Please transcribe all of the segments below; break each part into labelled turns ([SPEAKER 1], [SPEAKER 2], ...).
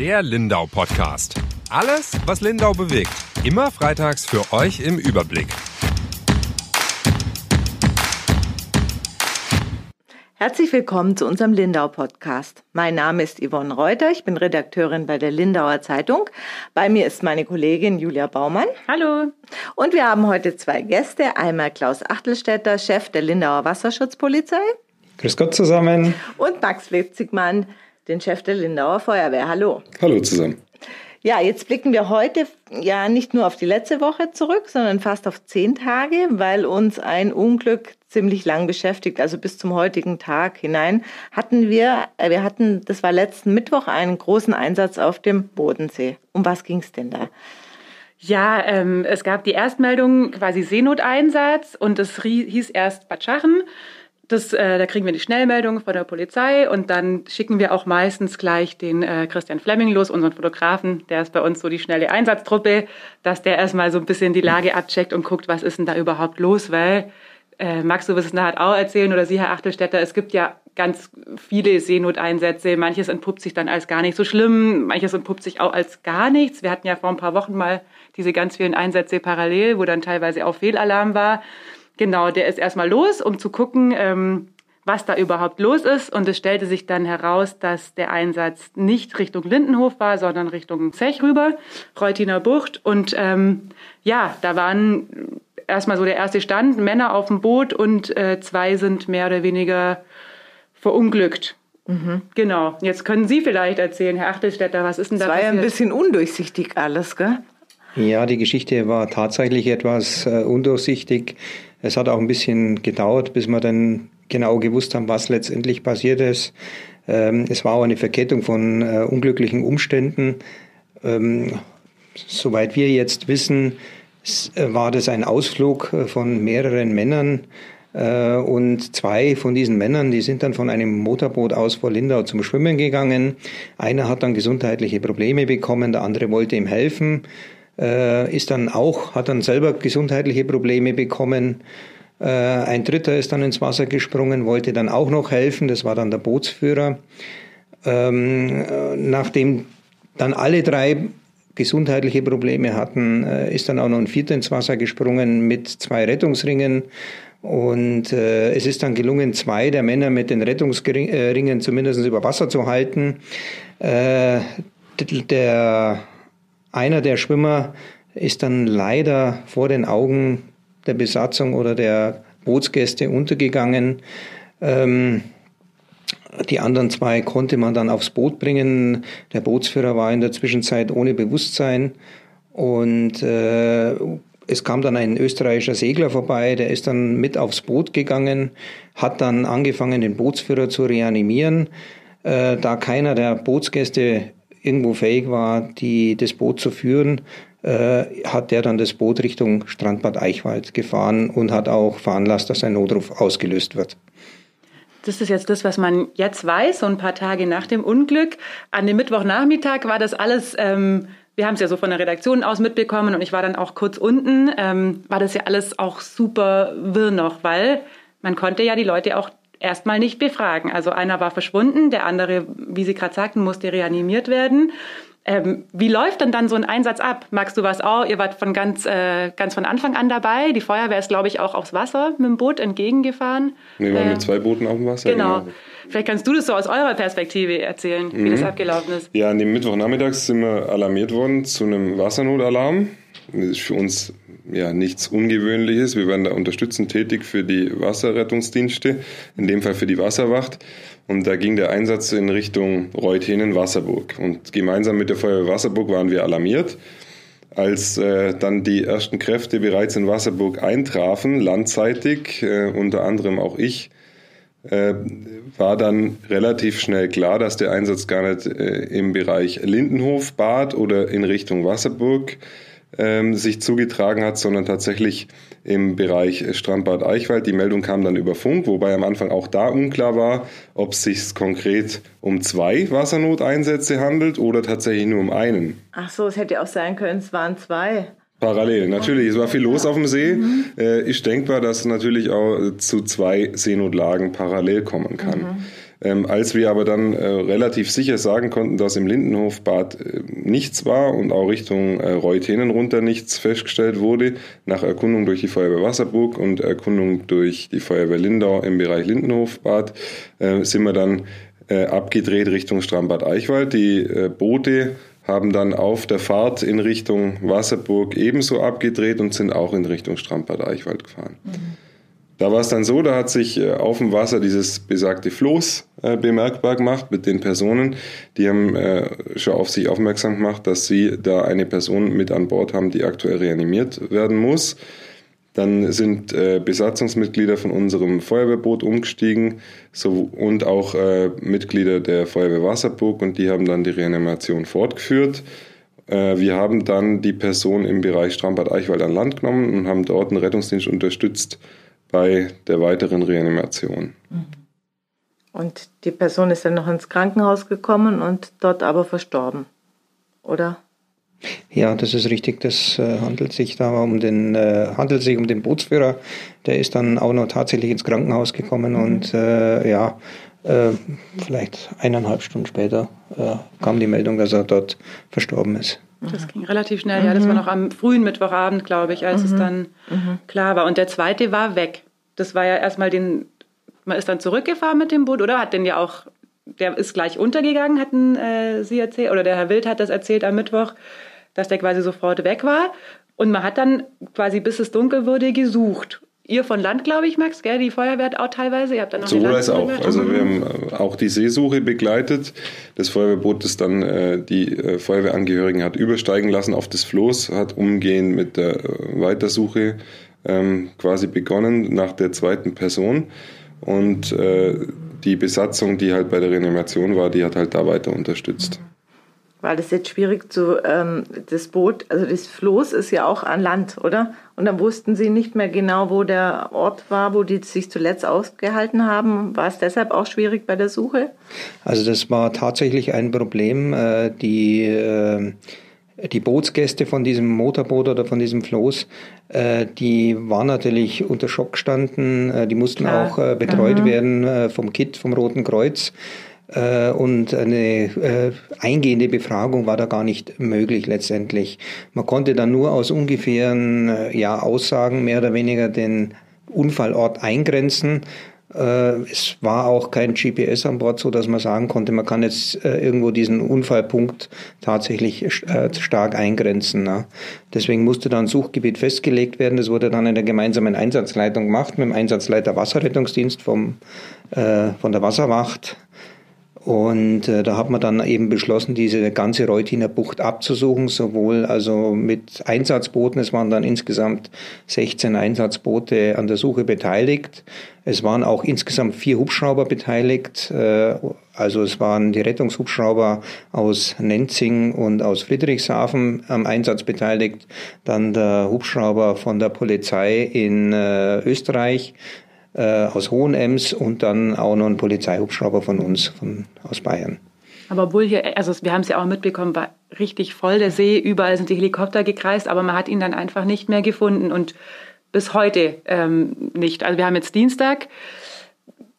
[SPEAKER 1] Der Lindau Podcast. Alles, was Lindau bewegt. Immer freitags für euch im Überblick.
[SPEAKER 2] Herzlich willkommen zu unserem Lindau Podcast. Mein Name ist Yvonne Reuter, ich bin Redakteurin bei der Lindauer Zeitung. Bei mir ist meine Kollegin Julia Baumann.
[SPEAKER 3] Hallo.
[SPEAKER 2] Und wir haben heute zwei Gäste. Einmal Klaus Achtelstädter, Chef der Lindauer Wasserschutzpolizei.
[SPEAKER 4] Grüß Gott zusammen.
[SPEAKER 2] Und Max Witzigmann, den Chef der Lindauer Feuerwehr. Hallo.
[SPEAKER 4] Hallo zusammen.
[SPEAKER 2] Ja, jetzt blicken wir heute ja nicht nur auf die letzte Woche zurück, sondern fast auf zehn Tage, weil uns ein Unglück ziemlich lang beschäftigt. Also bis zum heutigen Tag hinein hatten wir, äh, wir hatten, das war letzten Mittwoch, einen großen Einsatz auf dem Bodensee. Um was ging es denn da?
[SPEAKER 3] Ja, ähm, es gab die Erstmeldung quasi Seenoteinsatz und es hieß erst Bad Schachen. Das, äh, da kriegen wir die Schnellmeldung von der Polizei und dann schicken wir auch meistens gleich den äh, Christian Flemming los, unseren Fotografen. Der ist bei uns so die schnelle Einsatztruppe, dass der erstmal so ein bisschen die Lage abcheckt und guckt, was ist denn da überhaupt los, weil äh, Max, du wirst es nachher auch erzählen oder Sie, Herr Achtelstädter, es gibt ja ganz viele Seenoteinsätze. Manches entpuppt sich dann als gar nicht so schlimm, manches entpuppt sich auch als gar nichts. Wir hatten ja vor ein paar Wochen mal diese ganz vielen Einsätze parallel, wo dann teilweise auch Fehlalarm war. Genau, der ist erstmal los, um zu gucken, ähm, was da überhaupt los ist. Und es stellte sich dann heraus, dass der Einsatz nicht Richtung Lindenhof war, sondern Richtung Zech rüber, Reutiner Bucht. Und ähm, ja, da waren erstmal so der erste Stand, Männer auf dem Boot und äh, zwei sind mehr oder weniger verunglückt. Mhm. Genau. Jetzt können Sie vielleicht erzählen, Herr Achtelstädter, was ist denn da
[SPEAKER 2] das
[SPEAKER 3] war
[SPEAKER 2] passiert? ja ein bisschen undurchsichtig alles, gell?
[SPEAKER 4] Ja, die Geschichte war tatsächlich etwas äh, undurchsichtig. Es hat auch ein bisschen gedauert, bis wir dann genau gewusst haben, was letztendlich passiert ist. Ähm, es war auch eine Verkettung von äh, unglücklichen Umständen. Ähm, soweit wir jetzt wissen, äh, war das ein Ausflug äh, von mehreren Männern. Und zwei von diesen Männern, die sind dann von einem Motorboot aus vor Lindau zum Schwimmen gegangen. Einer hat dann gesundheitliche Probleme bekommen, der andere wollte ihm helfen äh, ist dann auch, hat dann selber gesundheitliche Probleme bekommen. Äh, ein Dritter ist dann ins Wasser gesprungen, wollte dann auch noch helfen, das war dann der Bootsführer. Ähm, äh, nachdem dann alle drei gesundheitliche Probleme hatten, äh, ist dann auch noch ein Vierter ins Wasser gesprungen mit zwei Rettungsringen. Und äh, es ist dann gelungen, zwei der Männer mit den Rettungsringen zumindest über Wasser zu halten. Äh, der einer der Schwimmer ist dann leider vor den Augen der Besatzung oder der Bootsgäste untergegangen. Ähm, die anderen zwei konnte man dann aufs Boot bringen. Der Bootsführer war in der Zwischenzeit ohne Bewusstsein und äh, es kam dann ein österreichischer Segler vorbei, der ist dann mit aufs Boot gegangen, hat dann angefangen, den Bootsführer zu reanimieren. Äh, da keiner der Bootsgäste irgendwo fähig war, die, das Boot zu führen, äh, hat der dann das Boot Richtung Strandbad Eichwald gefahren und hat auch veranlasst, dass ein Notruf ausgelöst wird.
[SPEAKER 3] Das ist jetzt das, was man jetzt weiß, so ein paar Tage nach dem Unglück. An dem Mittwochnachmittag war das alles, ähm, wir haben es ja so von der Redaktion aus mitbekommen und ich war dann auch kurz unten, ähm, war das ja alles auch super wirr noch, weil man konnte ja die Leute auch erstmal nicht befragen. Also einer war verschwunden, der andere, wie Sie gerade sagten, musste reanimiert werden. Ähm, wie läuft denn dann so ein Einsatz ab? Magst du was auch? Ihr wart von ganz, äh, ganz von Anfang an dabei. Die Feuerwehr ist, glaube ich, auch aufs Wasser mit dem Boot entgegengefahren.
[SPEAKER 5] Wir waren äh, mit zwei Booten auf dem Wasser.
[SPEAKER 3] Genau. genau. Vielleicht kannst du das so aus eurer Perspektive erzählen, mhm. wie das abgelaufen ist.
[SPEAKER 5] Ja, an dem Mittwochnachmittag sind wir alarmiert worden zu einem Wassernotalarm. Das ist für uns ja nichts Ungewöhnliches. Wir werden da unterstützend tätig für die Wasserrettungsdienste, in dem Fall für die Wasserwacht. Und da ging der Einsatz in Richtung Reuthenen-Wasserburg. Und gemeinsam mit der Feuerwehr Wasserburg waren wir alarmiert. Als äh, dann die ersten Kräfte bereits in Wasserburg eintrafen, landseitig, äh, unter anderem auch ich, äh, war dann relativ schnell klar, dass der Einsatz gar nicht äh, im Bereich Lindenhof, Bad oder in Richtung Wasserburg ähm, sich zugetragen hat, sondern tatsächlich im Bereich Strandbad Eichwald. Die Meldung kam dann über Funk, wobei am Anfang auch da unklar war, ob es sich konkret um zwei Wassernoteinsätze handelt oder tatsächlich nur um einen.
[SPEAKER 2] Ach so, es hätte auch sein können, es waren zwei.
[SPEAKER 5] Parallel, natürlich. Es war viel los auf dem See. Mhm. Äh, ist denkbar, dass natürlich auch zu zwei Seenotlagen parallel kommen kann. Mhm. Ähm, als wir aber dann äh, relativ sicher sagen konnten, dass im Lindenhofbad äh, nichts war und auch Richtung äh, Reutenen runter nichts festgestellt wurde, nach Erkundung durch die Feuerwehr Wasserburg und Erkundung durch die Feuerwehr Lindau im Bereich Lindenhofbad, äh, sind wir dann äh, abgedreht Richtung Strambad Eichwald. Die äh, Boote haben dann auf der Fahrt in Richtung Wasserburg ebenso abgedreht und sind auch in Richtung Strandbad Eichwald gefahren. Mhm. Da war es dann so, da hat sich äh, auf dem Wasser dieses besagte Floß äh, bemerkbar gemacht mit den Personen. Die haben äh, schon auf sich aufmerksam gemacht, dass sie da eine Person mit an Bord haben, die aktuell reanimiert werden muss. Dann sind Besatzungsmitglieder von unserem Feuerwehrboot umgestiegen und auch Mitglieder der Feuerwehr Wasserburg und die haben dann die Reanimation fortgeführt. Wir haben dann die Person im Bereich Strambad Eichwald an Land genommen und haben dort einen Rettungsdienst unterstützt bei der weiteren Reanimation. Mhm.
[SPEAKER 2] Und die Person ist dann noch ins Krankenhaus gekommen und dort aber verstorben, oder?
[SPEAKER 4] Ja, das ist richtig. Das äh, handelt sich da um den äh, handelt sich um den Bootsführer. Der ist dann auch noch tatsächlich ins Krankenhaus gekommen mhm. und äh, ja, äh, vielleicht eineinhalb Stunden später äh, kam die Meldung, dass er dort verstorben ist.
[SPEAKER 3] Das ging relativ schnell, ja. Das war mhm. noch am frühen Mittwochabend, glaube ich, als mhm. es dann mhm. klar war. Und der zweite war weg. Das war ja erstmal den, man ist dann zurückgefahren mit dem Boot, oder? Hat den ja auch, der ist gleich untergegangen, hatten äh, Sie erzählt, oder der Herr Wild hat das erzählt am Mittwoch dass der quasi sofort weg war. Und man hat dann quasi, bis es dunkel wurde, gesucht. Ihr von Land, glaube ich, Max, gell? Die Feuerwehr auch teilweise. Ihr habt dann noch
[SPEAKER 5] so als auch. Also wir haben äh, auch die Seesuche begleitet. Das Feuerwehrboot, das dann äh, die äh, Feuerwehrangehörigen hat übersteigen lassen auf das Floß, hat umgehend mit der äh, Weitersuche ähm, quasi begonnen nach der zweiten Person. Und äh, die Besatzung, die halt bei der Reanimation war, die hat halt da weiter unterstützt.
[SPEAKER 2] Weil das jetzt schwierig zu, ähm, das Boot, also das Floß ist ja auch an Land, oder? Und dann wussten sie nicht mehr genau, wo der Ort war, wo die sich zuletzt ausgehalten haben. War es deshalb auch schwierig bei der Suche?
[SPEAKER 4] Also das war tatsächlich ein Problem. Äh, die, äh, die Bootsgäste von diesem Motorboot oder von diesem Floß, äh, die waren natürlich unter Schock gestanden. Die mussten Klar. auch betreut mhm. werden vom KIT, vom Roten Kreuz. Äh, und eine äh, eingehende Befragung war da gar nicht möglich letztendlich. Man konnte dann nur aus ungefähren äh, ja, Aussagen mehr oder weniger den Unfallort eingrenzen. Es war auch kein GPS an Bord, so dass man sagen konnte, man kann jetzt irgendwo diesen Unfallpunkt tatsächlich stark eingrenzen. Deswegen musste dann Suchgebiet festgelegt werden. Das wurde dann in der gemeinsamen Einsatzleitung gemacht mit dem Einsatzleiter Wasserrettungsdienst vom, von der Wasserwacht und äh, da hat man dann eben beschlossen, diese ganze Reutiner Bucht abzusuchen, sowohl also mit Einsatzbooten. Es waren dann insgesamt 16 Einsatzboote an der Suche beteiligt. Es waren auch insgesamt vier Hubschrauber beteiligt. Äh, also es waren die Rettungshubschrauber aus Nenzing und aus Friedrichshafen am Einsatz beteiligt. Dann der Hubschrauber von der Polizei in äh, Österreich äh, aus Hohenems und dann auch noch ein Polizeihubschrauber von uns, von, aus Bayern.
[SPEAKER 3] Aber obwohl hier, also wir haben es ja auch mitbekommen, war richtig voll der See, überall sind die Helikopter gekreist, aber man hat ihn dann einfach nicht mehr gefunden und bis heute ähm, nicht. Also wir haben jetzt Dienstag.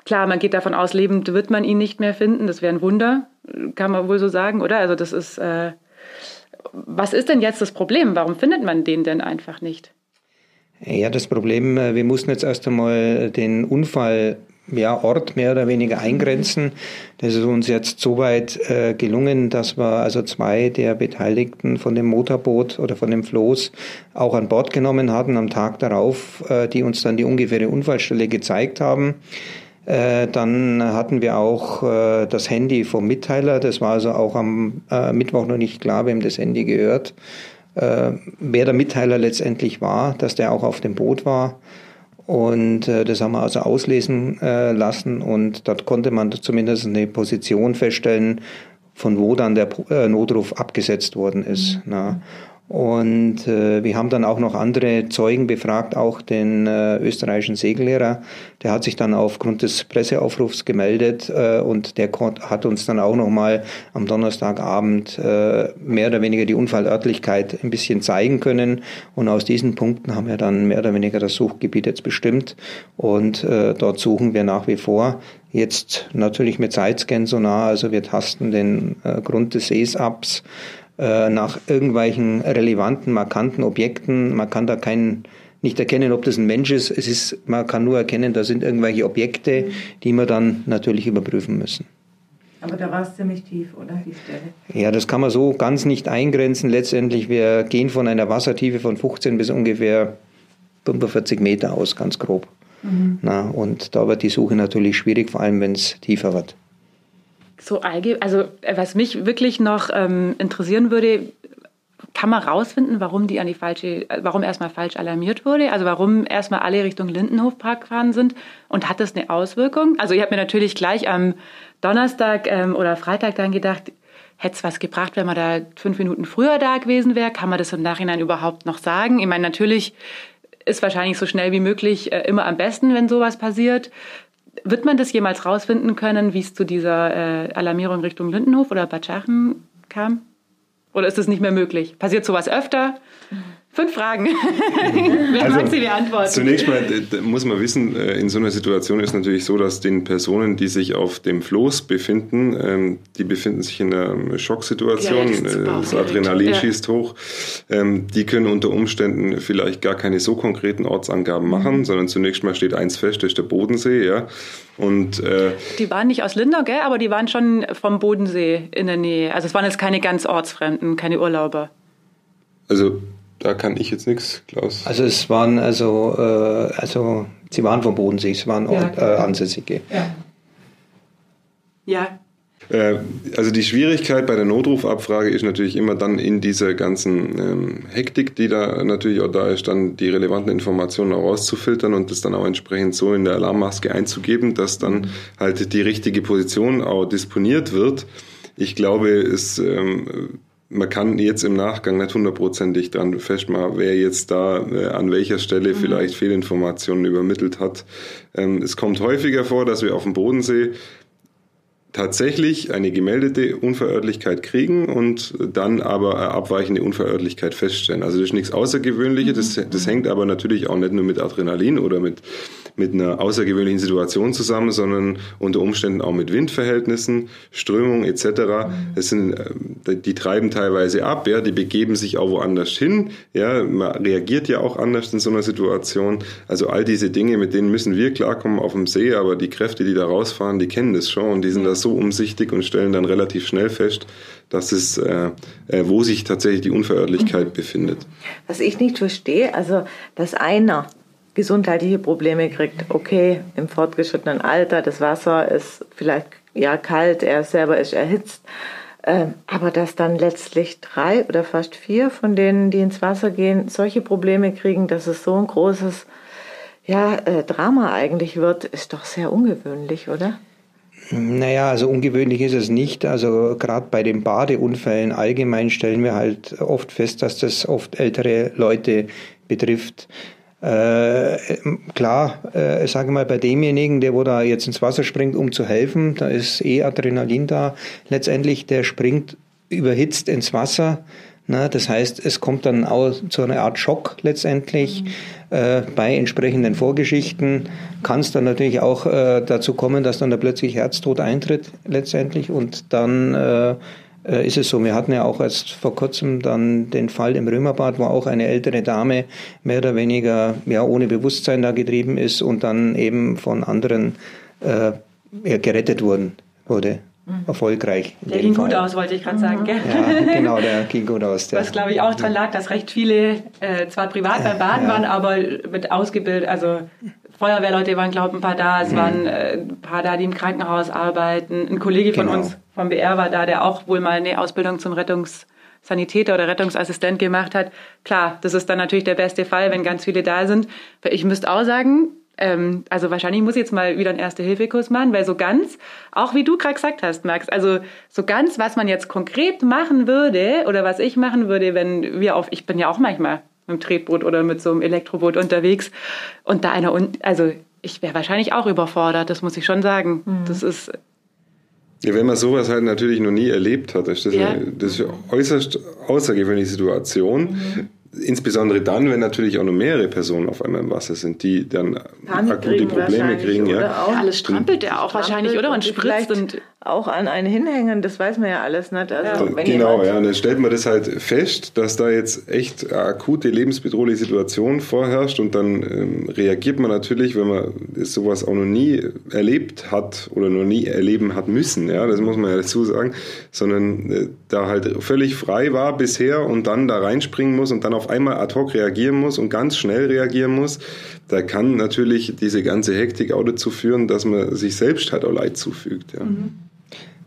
[SPEAKER 3] Klar, man geht davon aus, lebend wird man ihn nicht mehr finden. Das wäre ein Wunder, kann man wohl so sagen, oder? Also das ist, äh, was ist denn jetzt das Problem? Warum findet man den denn einfach nicht?
[SPEAKER 4] Ja, das Problem, äh, wir mussten jetzt erst einmal den Unfall ja, Ort mehr oder weniger eingrenzen. Das ist uns jetzt soweit äh, gelungen, dass wir also zwei der Beteiligten von dem Motorboot oder von dem Floß auch an Bord genommen hatten am Tag darauf, äh, die uns dann die ungefähre Unfallstelle gezeigt haben. Äh, dann hatten wir auch äh, das Handy vom Mitteiler. Das war also auch am äh, Mittwoch noch nicht klar, wem das Handy gehört äh, wer der Mitteiler letztendlich war, dass der auch auf dem Boot war. Und äh, das haben wir also auslesen äh, lassen und dort konnte man zumindest eine Position feststellen, von wo dann der äh, Notruf abgesetzt worden ist. Mhm. Na. Und äh, wir haben dann auch noch andere Zeugen befragt, auch den äh, österreichischen Segellehrer. Der hat sich dann aufgrund des Presseaufrufs gemeldet äh, und der hat uns dann auch nochmal am Donnerstagabend äh, mehr oder weniger die Unfallörtlichkeit ein bisschen zeigen können. Und aus diesen Punkten haben wir dann mehr oder weniger das Suchgebiet jetzt bestimmt. Und äh, dort suchen wir nach wie vor. Jetzt natürlich mit Sidescan-Sonar, also wir tasten den äh, Grund des Sees ab äh, nach irgendwelchen relevanten, markanten Objekten. Man kann da keinen nicht erkennen, ob das ein Mensch ist. Es ist, man kann nur erkennen, da sind irgendwelche Objekte, die wir dann natürlich überprüfen müssen.
[SPEAKER 2] Aber da war es ziemlich tief, oder die Stelle?
[SPEAKER 4] Ja, das kann man so ganz nicht eingrenzen. Letztendlich, wir gehen von einer Wassertiefe von 15 bis ungefähr 45 Meter aus, ganz grob. Mhm. Na, und da wird die Suche natürlich schwierig, vor allem wenn es tiefer wird
[SPEAKER 3] so allgemein, also äh, was mich wirklich noch ähm, interessieren würde, kann man rausfinden, warum die an die falsche, äh, warum erstmal falsch alarmiert wurde? Also warum erstmal alle Richtung Lindenhofpark gefahren sind? Und hat das eine Auswirkung? Also ich habe mir natürlich gleich am Donnerstag ähm, oder Freitag dann gedacht, hätte es was gebracht, wenn man da fünf Minuten früher da gewesen wäre? Kann man das im Nachhinein überhaupt noch sagen? Ich meine, natürlich ist wahrscheinlich so schnell wie möglich äh, immer am besten, wenn sowas passiert. Wird man das jemals rausfinden können, wie es zu dieser äh, Alarmierung Richtung Lindenhof oder Bad Schachen kam? Oder ist das nicht mehr möglich? Passiert sowas öfter? Fünf Fragen. Wer also, mag sie beantworten?
[SPEAKER 5] Zunächst mal muss man wissen, äh, in so einer Situation ist natürlich so, dass den Personen, die sich auf dem Floß befinden, ähm, die befinden sich in einer Schocksituation, ja, das, äh, das Adrenalin ja. schießt hoch, ähm, die können unter Umständen vielleicht gar keine so konkreten Ortsangaben mhm. machen, sondern zunächst mal steht eins fest, das ist der Bodensee, ja. Und,
[SPEAKER 3] äh, die waren nicht aus Lindau, gell? aber die waren schon vom Bodensee in der Nähe. Also es waren jetzt keine ganz Ortsfremden, keine Urlauber.
[SPEAKER 5] Also da kann ich jetzt nichts, Klaus.
[SPEAKER 4] Also es waren also, äh, also sie waren vom Bodensee, es waren ja, äh, Ansässige.
[SPEAKER 3] Ja. ja.
[SPEAKER 5] Äh, also die Schwierigkeit bei der Notrufabfrage ist natürlich immer dann in dieser ganzen ähm, Hektik, die da natürlich auch da ist, dann die relevanten Informationen auch rauszufiltern und das dann auch entsprechend so in der Alarmmaske einzugeben, dass dann halt die richtige Position auch disponiert wird. Ich glaube, es ähm, man kann jetzt im Nachgang nicht hundertprozentig dann festmachen, wer jetzt da äh, an welcher Stelle mhm. vielleicht Fehlinformationen übermittelt hat. Ähm, es kommt häufiger vor, dass wir auf dem Bodensee tatsächlich eine gemeldete Unverörtlichkeit kriegen und dann aber eine abweichende Unverörtlichkeit feststellen. Also das ist nichts Außergewöhnliches, das, das hängt aber natürlich auch nicht nur mit Adrenalin oder mit mit einer außergewöhnlichen Situation zusammen, sondern unter Umständen auch mit Windverhältnissen, Strömung etc. Das sind, äh, die treiben teilweise ab, ja, die begeben sich auch woanders hin. Ja, man reagiert ja auch anders in so einer Situation. Also all diese Dinge, mit denen müssen wir klarkommen auf dem See, aber die Kräfte, die da rausfahren, die kennen das schon und die sind da so umsichtig und stellen dann relativ schnell fest, dass es, äh, äh, wo sich tatsächlich die Unverörtlichkeit mhm. befindet.
[SPEAKER 2] Was ich nicht verstehe, also dass einer gesundheitliche Probleme kriegt. Okay, im fortgeschrittenen Alter, das Wasser ist vielleicht ja kalt, er selber ist erhitzt. Ähm, aber dass dann letztlich drei oder fast vier von denen, die ins Wasser gehen, solche Probleme kriegen, dass es so ein großes ja, äh, Drama eigentlich wird, ist doch sehr ungewöhnlich, oder?
[SPEAKER 4] Naja, also ungewöhnlich ist es nicht. Also gerade bei den Badeunfällen allgemein stellen wir halt oft fest, dass das oft ältere Leute betrifft. Äh, klar, äh, sage mal, bei demjenigen, der wo da jetzt ins Wasser springt, um zu helfen, da ist eh Adrenalin da. Letztendlich, der springt überhitzt ins Wasser. Ne? Das heißt, es kommt dann auch zu einer Art Schock letztendlich. Mhm. Äh, bei entsprechenden Vorgeschichten kann es dann natürlich auch äh, dazu kommen, dass dann da plötzlich Herztod eintritt letztendlich und dann äh, ist es so. Wir hatten ja auch erst vor kurzem dann den Fall im Römerbad, wo auch eine ältere Dame mehr oder weniger ja, ohne Bewusstsein da getrieben ist und dann eben von anderen äh, ja, gerettet wurden, wurde. Mhm. Erfolgreich.
[SPEAKER 3] Der ging Fall. gut aus, wollte ich gerade sagen. Mhm. Gell?
[SPEAKER 4] Ja, genau, der ging gut aus.
[SPEAKER 3] Der. Was glaube ich auch daran lag, dass recht viele äh, zwar privat beim Baden ja. waren, aber mit ausgebildet, also Feuerwehrleute waren, glaube ich, ein paar da, es mhm. waren äh, ein paar da, die im Krankenhaus arbeiten. Ein Kollege von genau. uns vom BR war da, der auch wohl mal eine Ausbildung zum Rettungssanitäter oder Rettungsassistent gemacht hat. Klar, das ist dann natürlich der beste Fall, wenn ganz viele da sind. Ich müsste auch sagen, Ähm, also wahrscheinlich muss ich jetzt mal wieder einen Erste-Hilfe-Kurs machen, weil so ganz, auch wie du gerade gesagt hast, Max, also so ganz, was man jetzt konkret machen würde oder was ich machen würde, wenn wir auf, ich bin ja auch manchmal mit dem Tretboot oder mit so einem Elektroboot unterwegs und da einer, also ich wäre wahrscheinlich auch überfordert, das muss ich schon sagen. Mhm. Das ist
[SPEAKER 5] ja, wenn man sowas halt natürlich noch nie erlebt hat, ist das, ja. eine, das ist eine äußerst außergewöhnliche Situation. Mhm. Insbesondere dann, wenn natürlich auch noch mehrere Personen auf einmal im Wasser sind, die dann Panik akute Probleme kriegen. Ja.
[SPEAKER 3] Alles strampelt er auch wahrscheinlich, oder? Und spritzt und
[SPEAKER 2] auch an einen hinhängen, das weiß man ja alles nicht.
[SPEAKER 5] Also, ja. genau, ja, und dann stellt man das halt fest, dass da jetzt echt eine akute lebensbedrohliche Situation vorherrscht und dann ähm, reagiert man natürlich, wenn man sowas auch noch nie erlebt hat oder noch nie erleben hat müssen, ja, das muss man ja dazu sagen, sondern äh, da halt völlig frei war bisher und dann da reinspringen muss und dann auf einmal ad hoc reagieren muss und ganz schnell reagieren muss, da kann natürlich diese ganze Hektik auch dazu führen, dass man sich selbst halt auch Leid zufügt, ja. Mhm.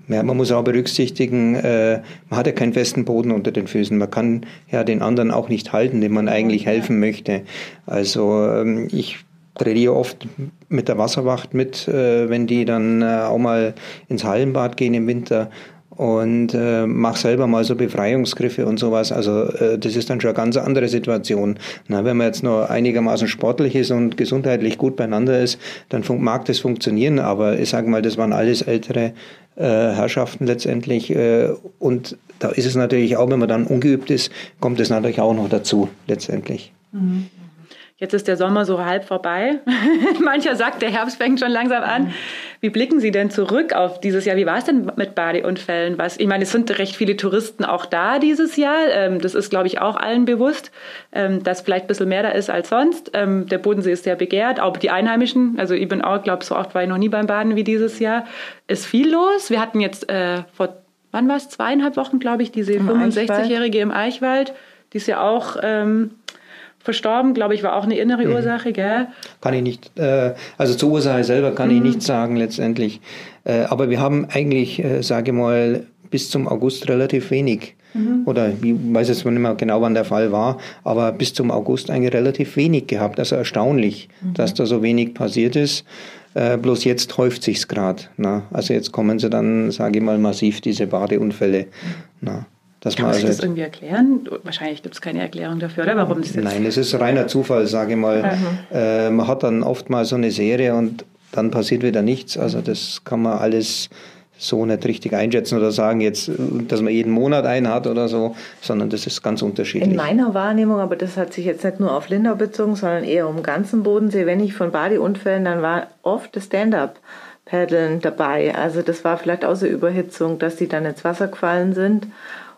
[SPEAKER 4] Ja, man muss auch berücksichtigen, äh, man hat ja keinen festen Boden unter den Füßen. Man kann ja den anderen auch nicht halten, dem man eigentlich helfen möchte. Also ähm, ich trainiere oft mit der Wasserwacht mit, äh, wenn die dann äh, auch mal ins Hallenbad gehen im Winter und äh, mach selber mal so Befreiungsgriffe und sowas. Also äh, das ist dann schon eine ganz andere Situation. Na, wenn man jetzt nur einigermaßen sportlich ist und gesundheitlich gut beieinander ist, dann mag das funktionieren. Aber ich sage mal, das waren alles ältere äh, Herrschaften letztendlich. Äh, und da ist es natürlich auch, wenn man dann ungeübt ist, kommt es natürlich auch noch dazu letztendlich. Mhm.
[SPEAKER 3] Jetzt ist der Sommer so halb vorbei. Mancher sagt, der Herbst fängt schon langsam an. Wie blicken Sie denn zurück auf dieses Jahr? Wie war es denn mit Badeunfällen? Was, ich meine, es sind recht viele Touristen auch da dieses Jahr. Ähm, das ist, glaube ich, auch allen bewusst, ähm, dass vielleicht ein bisschen mehr da ist als sonst. Ähm, der Bodensee ist sehr begehrt, auch die Einheimischen. Also ich bin auch, glaube so oft war ich noch nie beim Baden wie dieses Jahr. Ist viel los. Wir hatten jetzt äh, vor, wann war es? Zweieinhalb Wochen, glaube ich, diese 65-Jährige im Eichwald. Die ist ja auch... Ähm, verstorben, glaube ich, war auch eine innere mhm. Ursache, gell?
[SPEAKER 4] Kann ich nicht, äh, also zur Ursache selber kann mhm. ich nichts sagen letztendlich. Äh, aber wir haben eigentlich, äh, sage ich mal, bis zum August relativ wenig. Mhm. Oder ich weiß jetzt nicht mehr genau, wann der Fall war, aber bis zum August eigentlich relativ wenig gehabt. Also erstaunlich, mhm. dass da so wenig passiert ist. Äh, bloß jetzt häuft sich's gerade. Also jetzt kommen sie dann, sage ich mal, massiv diese Badeunfälle.
[SPEAKER 3] Na. Dass Kann man sich also das irgendwie erklären? Wahrscheinlich gibt es keine Erklärung dafür, oder? Warum
[SPEAKER 4] das jetzt Nein, es ist reiner Zufall, sage ich mal. Mhm. Äh, man hat dann oft mal so eine Serie und dann passiert wieder nichts. Also das kann man alles so nicht richtig einschätzen oder sagen jetzt, dass man jeden Monat einen hat oder so, sondern das ist ganz unterschiedlich.
[SPEAKER 2] In meiner Wahrnehmung, aber das hat sich jetzt nicht nur auf Lindau bezogen, sondern eher um den ganzen Bodensee. Wenn ich von Badeunfällen, dann war oft das Stand-up. Paddeln dabei. Also das war vielleicht auch so Überhitzung, dass die dann ins Wasser gefallen sind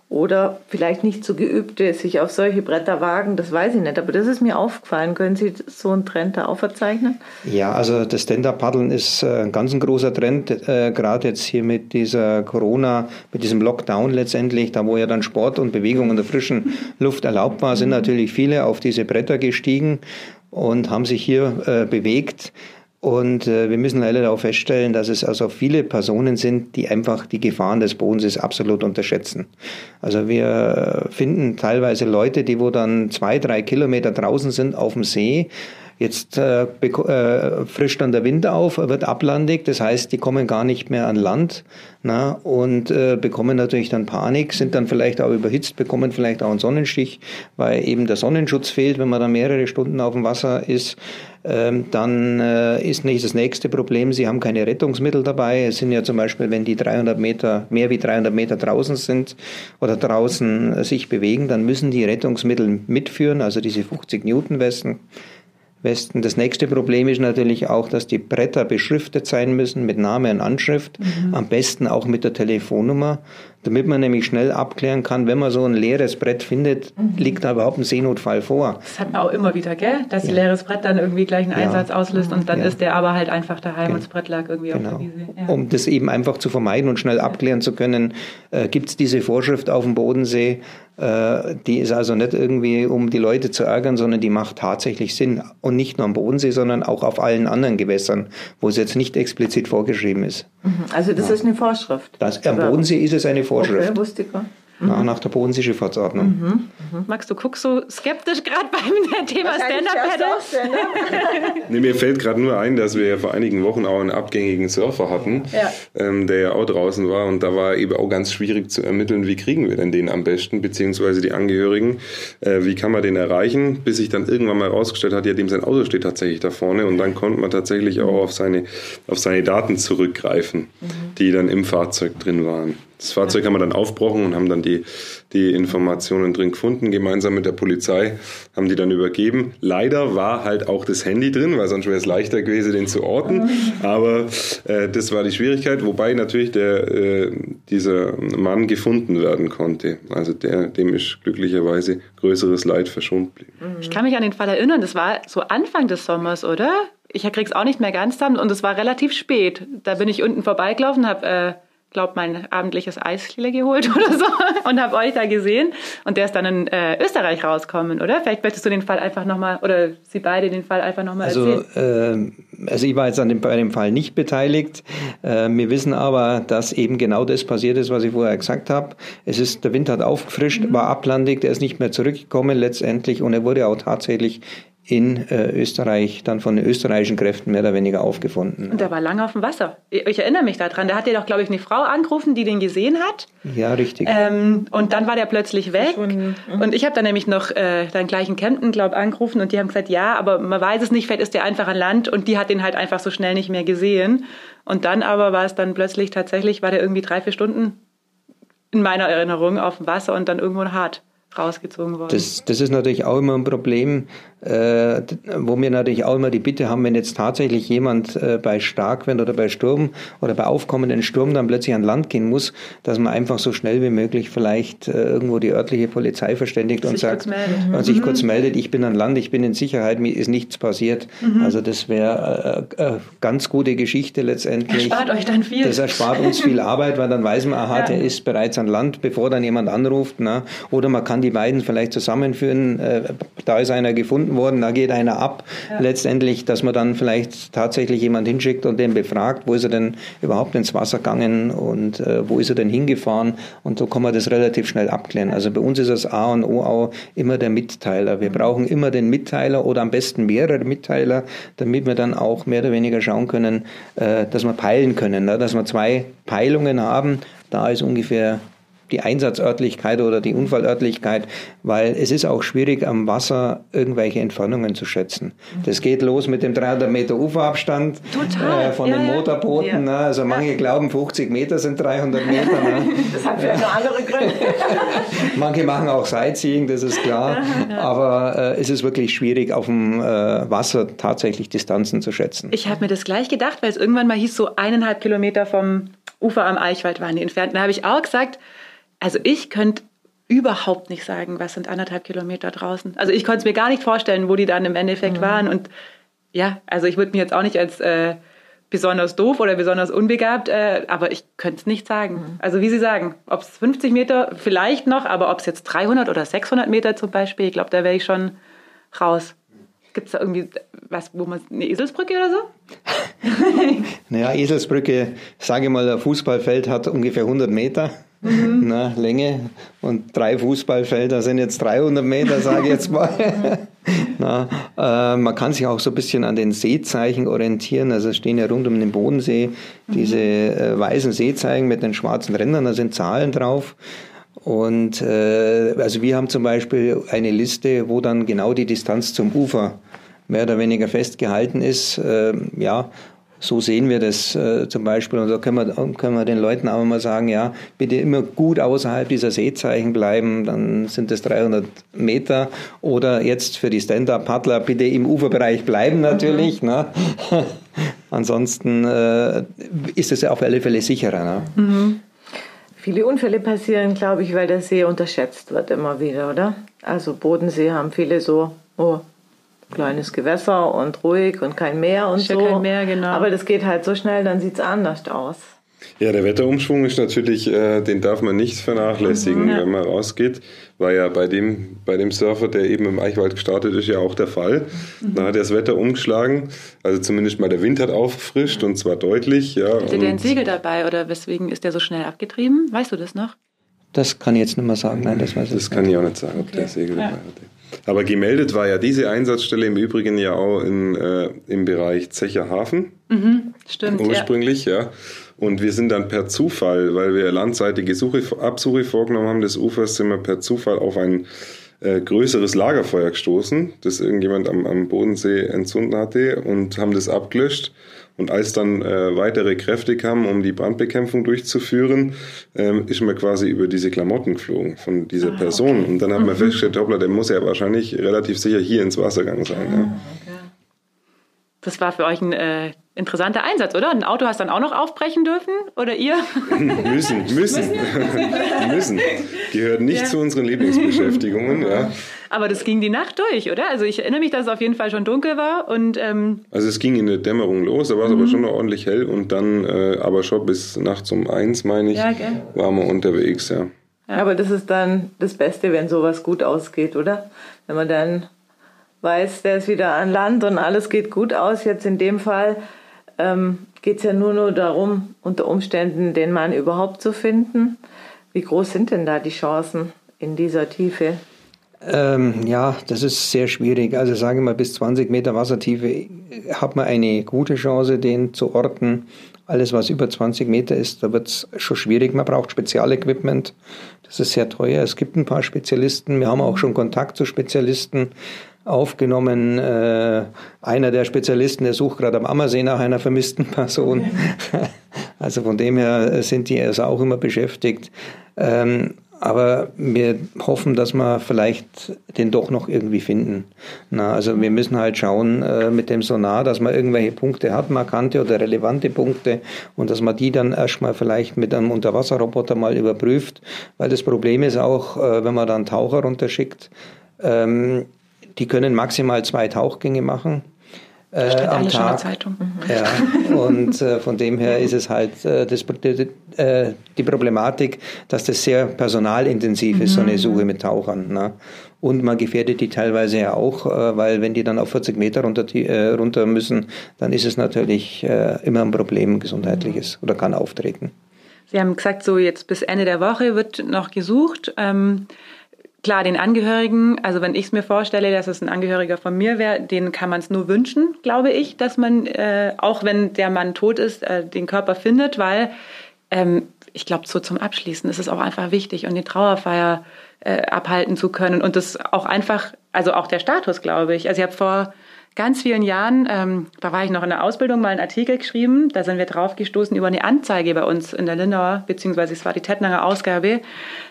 [SPEAKER 2] oder vielleicht nicht so geübte sich auf solche Bretter wagen, das weiß ich nicht. Aber das ist mir aufgefallen. Können Sie so einen Trend da auch verzeichnen?
[SPEAKER 4] Ja, also das Stand-Up-Paddeln ist äh, ein ganz ein großer Trend, äh, gerade jetzt hier mit dieser Corona, mit diesem Lockdown letztendlich, da wo ja dann Sport und Bewegung in der frischen Luft erlaubt war, sind natürlich viele auf diese Bretter gestiegen und haben sich hier äh, bewegt. Und äh, wir müssen leider auch feststellen, dass es also viele Personen sind, die einfach die Gefahren des Bodens absolut unterschätzen. Also wir finden teilweise Leute, die wo dann zwei, drei Kilometer draußen sind auf dem See, Jetzt äh, äh, frischt dann der Wind auf, wird ablandig, das heißt, die kommen gar nicht mehr an Land na, und äh, bekommen natürlich dann Panik, sind dann vielleicht auch überhitzt, bekommen vielleicht auch einen Sonnenstich, weil eben der Sonnenschutz fehlt, wenn man da mehrere Stunden auf dem Wasser ist. Ähm, dann äh, ist nicht das nächste Problem, sie haben keine Rettungsmittel dabei. Es sind ja zum Beispiel, wenn die 300 Meter, mehr wie 300 Meter draußen sind oder draußen sich bewegen, dann müssen die Rettungsmittel mitführen, also diese 50 Newton Westen. Westen. Das nächste Problem ist natürlich auch, dass die Bretter beschriftet sein müssen mit Name und Anschrift, mhm. am besten auch mit der Telefonnummer damit man nämlich schnell abklären kann, wenn man so ein leeres Brett findet, mhm. liegt da überhaupt ein Seenotfall vor.
[SPEAKER 3] Das hat man auch immer wieder, gell? Dass ja. ein leeres Brett dann irgendwie gleich einen ja. Einsatz auslöst und dann ja. ist der aber halt einfach daheim und das Brett lag irgendwie genau. auf der
[SPEAKER 4] Wiese. Um das eben einfach zu vermeiden und schnell abklären zu können, äh, gibt es diese Vorschrift auf dem Bodensee. Äh, die ist also nicht irgendwie, um die Leute zu ärgern, sondern die macht tatsächlich Sinn. Und nicht nur am Bodensee, sondern auch auf allen anderen Gewässern, wo es jetzt nicht explizit vorgeschrieben ist.
[SPEAKER 2] Mhm. Also das ist eine Vorschrift.
[SPEAKER 4] Das, am Bodensee ist es eine Vorschrift.
[SPEAKER 2] Okay, wusste ich
[SPEAKER 4] nach, nach der Bodensee-Schifffahrtsordnung. Mhm.
[SPEAKER 3] Mhm. Max, du guckst so skeptisch gerade beim Thema Stand-Up-Paddle.
[SPEAKER 5] nee, mir fällt gerade nur ein, dass wir ja vor einigen Wochen auch einen abgängigen Surfer hatten, ja. ähm, der ja auch draußen war und da war eben auch ganz schwierig zu ermitteln, wie kriegen wir denn den am besten, beziehungsweise die Angehörigen, äh, wie kann man den erreichen, bis sich dann irgendwann mal rausgestellt hat, ja, dem sein Auto steht tatsächlich da vorne und dann konnte man tatsächlich auch auf seine, auf seine Daten zurückgreifen, mhm. die dann im Fahrzeug drin waren. Das Fahrzeug haben wir dann aufbrochen und haben dann die, die Informationen drin gefunden, gemeinsam mit der Polizei, haben die dann übergeben. Leider war halt auch das Handy drin, weil sonst wäre es leichter gewesen, den zu orten. Aber äh, das war die Schwierigkeit, wobei natürlich der, äh, dieser Mann gefunden werden konnte. Also der, dem ist glücklicherweise größeres Leid verschont blieb.
[SPEAKER 3] Ich kann mich an den Fall erinnern, das war so Anfang des Sommers, oder? Ich krieg's auch nicht mehr ganz zusammen und es war relativ spät. Da bin ich unten vorbeigelaufen, habe äh, glaube, mein abendliches Eisle geholt oder so und habe euch da gesehen. Und der ist dann in äh, Österreich rauskommen, oder? Vielleicht möchtest du den Fall einfach nochmal, oder Sie beide den Fall einfach nochmal
[SPEAKER 4] also, erzählen. Äh, also ich war jetzt an dem, bei dem Fall nicht beteiligt. Äh, wir wissen aber, dass eben genau das passiert ist, was ich vorher gesagt habe. Es ist, der Wind hat aufgefrischt, mhm. war ablandig, der ist nicht mehr zurückgekommen letztendlich und er wurde auch tatsächlich in äh, Österreich dann von den österreichischen Kräften mehr oder weniger aufgefunden.
[SPEAKER 3] Und der war lange auf dem Wasser. Ich erinnere mich daran. Da hat dir doch, glaube ich, eine Frau angerufen, die den gesehen hat.
[SPEAKER 4] Ja, richtig.
[SPEAKER 3] Ähm, und dann war der plötzlich weg. Mhm. Und ich habe dann nämlich noch äh, dann gleich in Kempten, glaube ich, angerufen und die haben gesagt, ja, aber man weiß es nicht, vielleicht ist der einfach an Land und die hat den halt einfach so schnell nicht mehr gesehen. Und dann aber war es dann plötzlich tatsächlich, war der irgendwie drei, vier Stunden in meiner Erinnerung auf dem Wasser und dann irgendwo hart rausgezogen worden.
[SPEAKER 4] Das, das ist natürlich auch immer ein Problem, äh, wo wir natürlich auch immer die Bitte haben, wenn jetzt tatsächlich jemand äh, bei Starkwind oder bei Sturm oder bei aufkommenden Sturm dann plötzlich an Land gehen muss, dass man einfach so schnell wie möglich vielleicht äh, irgendwo die örtliche Polizei verständigt sich und sagt und sich mhm. kurz meldet, ich bin an Land, ich bin in Sicherheit, mir ist nichts passiert. Mhm. Also das wäre äh, äh, ganz gute Geschichte letztendlich.
[SPEAKER 3] Erspart euch dann viel.
[SPEAKER 4] Das erspart uns viel Arbeit, weil dann weiß man, aha, ja. der ist bereits an Land, bevor dann jemand anruft. Na? Oder man kann die beiden vielleicht zusammenführen, äh, da ist einer gefunden worden, da geht einer ab. Ja. Letztendlich, dass man dann vielleicht tatsächlich jemand hinschickt und den befragt, wo ist er denn überhaupt ins Wasser gegangen und äh, wo ist er denn hingefahren und so kann man das relativ schnell abklären. Also bei uns ist das A und O auch immer der Mitteiler. Wir brauchen immer den Mitteiler oder am besten mehrere Mitteiler, damit wir dann auch mehr oder weniger schauen können, äh, dass wir peilen können, ne? dass wir zwei Peilungen haben. Da ist ungefähr die Einsatzörtlichkeit oder die Unfallörtlichkeit, weil es ist auch schwierig am Wasser irgendwelche Entfernungen zu schätzen. Das geht los mit dem 300 Meter Uferabstand äh, von ja, den Motorbooten. Ja. Ne? Also manche ja. glauben 50 Meter sind 300 Meter. Ne?
[SPEAKER 3] Das hat vielleicht noch andere Gründe.
[SPEAKER 4] manche machen auch Sightseeing, das ist klar. Aber äh, es ist wirklich schwierig auf dem äh, Wasser tatsächlich Distanzen zu schätzen.
[SPEAKER 3] Ich habe mir das gleich gedacht, weil es irgendwann mal hieß, so eineinhalb Kilometer vom Ufer am Eichwald waren die entfernt. Da habe ich auch gesagt, also ich könnte überhaupt nicht sagen, was sind anderthalb Kilometer draußen. Also ich konnte es mir gar nicht vorstellen, wo die dann im Endeffekt mhm. waren. Und ja, also ich würde mich jetzt auch nicht als äh, besonders doof oder besonders unbegabt, äh, aber ich könnte es nicht sagen. Mhm. Also wie Sie sagen, ob es 50 Meter vielleicht noch, aber ob es jetzt 300 oder 600 Meter zum Beispiel, ich glaube, da wäre ich schon raus. Gibt es da irgendwie was, wo man eine Eselsbrücke oder so?
[SPEAKER 4] naja, Eselsbrücke, sage ich mal, ein Fußballfeld hat ungefähr 100 Meter mhm. na, Länge und drei Fußballfelder sind jetzt 300 Meter, sage ich jetzt mal. na, äh, man kann sich auch so ein bisschen an den Seezeichen orientieren. Also es stehen ja rund um den Bodensee diese äh, weißen Seezeichen mit den schwarzen Rändern, da sind Zahlen drauf. Und äh, also wir haben zum Beispiel eine Liste, wo dann genau die Distanz zum Ufer mehr oder weniger festgehalten ist. Äh, ja, so sehen wir das äh, zum Beispiel. Und so können wir, können wir den Leuten auch mal sagen, ja, bitte immer gut außerhalb dieser Seezeichen bleiben, dann sind es 300 Meter. Oder jetzt für die Stand-Up-Paddler bitte im Uferbereich bleiben natürlich. Mhm. Ne? Ansonsten äh, ist es ja auf alle Fälle sicherer. Ne? Mhm.
[SPEAKER 2] Viele Unfälle passieren, glaube ich, weil der See unterschätzt wird immer wieder, oder? Also Bodensee haben viele so, oh, kleines Gewässer und ruhig und kein Meer und so.
[SPEAKER 3] Kein Meer, genau.
[SPEAKER 2] Aber das geht halt so schnell, dann sieht es anders aus.
[SPEAKER 5] Ja, der Wetterumschwung ist natürlich, äh, den darf man nicht vernachlässigen, mhm, ja. wenn man rausgeht. War ja bei dem, bei dem Surfer, der eben im Eichwald gestartet ist, ja auch der Fall. Mhm. Da hat das Wetter umgeschlagen. Also zumindest mal der Wind hat aufgefrischt und zwar deutlich. Ja.
[SPEAKER 3] Hatte der ein Segel dabei oder weswegen ist der so schnell abgetrieben? Weißt du das noch?
[SPEAKER 4] Das kann ich jetzt nicht mehr sagen. Nein, das weiß
[SPEAKER 5] ich Das kann ich auch nicht sagen, ob okay. der Segel dabei hatte. Aber gemeldet war ja diese Einsatzstelle im Übrigen ja auch in, äh, im Bereich Zecherhafen.
[SPEAKER 3] Mhm, stimmt.
[SPEAKER 5] Ursprünglich, ja. ja. Und wir sind dann per Zufall, weil wir landseitige Suche, Absuche vorgenommen haben des Ufers, sind wir per Zufall auf ein äh, größeres Lagerfeuer gestoßen, das irgendjemand am, am Bodensee entzünden hatte und haben das abgelöscht. Und als dann äh, weitere Kräfte kamen, um die Brandbekämpfung durchzuführen, ähm, ist man quasi über diese Klamotten geflogen von dieser ah, Person. Okay. Und dann hat man mhm. festgestellt, hoppla, der muss ja wahrscheinlich relativ sicher hier ins Wasser gegangen sein. Ah, ja. okay.
[SPEAKER 3] Das war für euch ein äh, interessanter Einsatz, oder? Ein Auto hast dann auch noch aufbrechen dürfen? Oder ihr?
[SPEAKER 5] müssen, müssen. müssen. Gehört nicht ja. zu unseren Lieblingsbeschäftigungen, ja.
[SPEAKER 3] Aber das ging die Nacht durch, oder? Also ich erinnere mich, dass es auf jeden Fall schon dunkel war. Und, ähm
[SPEAKER 5] also es ging in der Dämmerung los, da war es mhm. aber schon noch ordentlich hell und dann äh, aber schon bis nachts um eins, meine ich, ja, okay. waren wir unterwegs, ja.
[SPEAKER 2] ja. Aber das ist dann das Beste, wenn sowas gut ausgeht, oder? Wenn man dann weiß, der ist wieder an Land und alles geht gut aus. Jetzt in dem Fall ähm, geht es ja nur, nur darum, unter Umständen den Mann überhaupt zu finden. Wie groß sind denn da die Chancen in dieser Tiefe?
[SPEAKER 4] Ähm, ja, das ist sehr schwierig. Also sagen wir mal, bis 20 Meter Wassertiefe hat man eine gute Chance, den zu orten. Alles, was über 20 Meter ist, da wird es schon schwierig. Man braucht Spezialequipment. Das ist sehr teuer. Es gibt ein paar Spezialisten. Wir haben auch schon Kontakt zu Spezialisten aufgenommen. Äh, einer der Spezialisten, der sucht gerade am Ammersee nach einer vermissten Person. also von dem her sind die also auch immer beschäftigt. Ähm, aber wir hoffen, dass wir vielleicht den doch noch irgendwie finden. Na, also wir müssen halt schauen äh, mit dem Sonar, dass man irgendwelche Punkte hat, markante oder relevante Punkte und dass man die dann erstmal vielleicht mit einem Unterwasserroboter mal überprüft. Weil das Problem ist auch, äh, wenn man dann Taucher runterschickt, ähm, die können maximal zwei Tauchgänge machen.
[SPEAKER 3] Äh, am Tag. Zeitung.
[SPEAKER 4] Mhm. Ja, und äh, von dem her ist es halt äh, das, die, äh, die, Problematik, dass das sehr personalintensiv ist, mhm. so eine mhm. Suche mit Tauchern. Ne? Und man gefährdet die teilweise ja auch, äh, weil wenn die dann auf 40 Meter runter, äh, runter müssen, dann ist es natürlich immer ein Problem gesundheitliches oder kann auftreten.
[SPEAKER 3] Sie haben gesagt, so jetzt bis Ende der Woche wird noch gesucht. Ähm, Klar, den Angehörigen, also wenn ich es mir vorstelle, dass es ein Angehöriger von mir wäre, den kann man es nur wünschen, glaube ich, dass man, äh, auch wenn der Mann tot ist, äh, den Körper findet, weil ähm, ich glaube, so zum Abschließen ist es auch einfach wichtig und die Trauerfeier äh, abhalten zu können und das auch einfach, also auch der Status, glaube ich. Also ich habe vor ganz vielen Jahren, ähm, da war ich noch in der Ausbildung, mal einen Artikel geschrieben. Da sind wir draufgestoßen über eine Anzeige bei uns in der Lindauer, beziehungsweise es war die Tettnanger Ausgabe.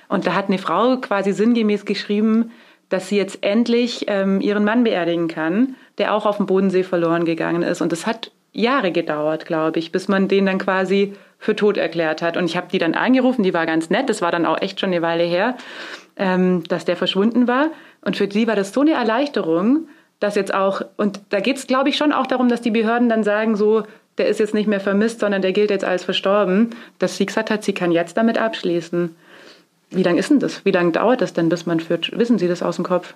[SPEAKER 3] Und da hat eine Frau quasi sinngemäß geschrieben, dass sie jetzt endlich ähm, ihren Mann beerdigen kann, der auch auf dem Bodensee verloren gegangen ist. Und das hat Jahre gedauert, glaube ich, bis man den dann quasi für tot erklärt hat. Und ich habe die dann angerufen, die war ganz nett, das war dann auch echt schon eine Weile her, ähm, dass der verschwunden war. Und für sie war das so eine Erleichterung, dass jetzt auch, und da geht es, glaube ich, schon auch darum, dass die Behörden dann sagen, so, der ist jetzt nicht mehr vermisst, sondern der gilt jetzt als verstorben, dass sie gesagt hat, sie kann jetzt damit abschließen. Wie lange ist denn das? Wie lange dauert das denn, bis man führt? Wissen Sie das aus dem Kopf?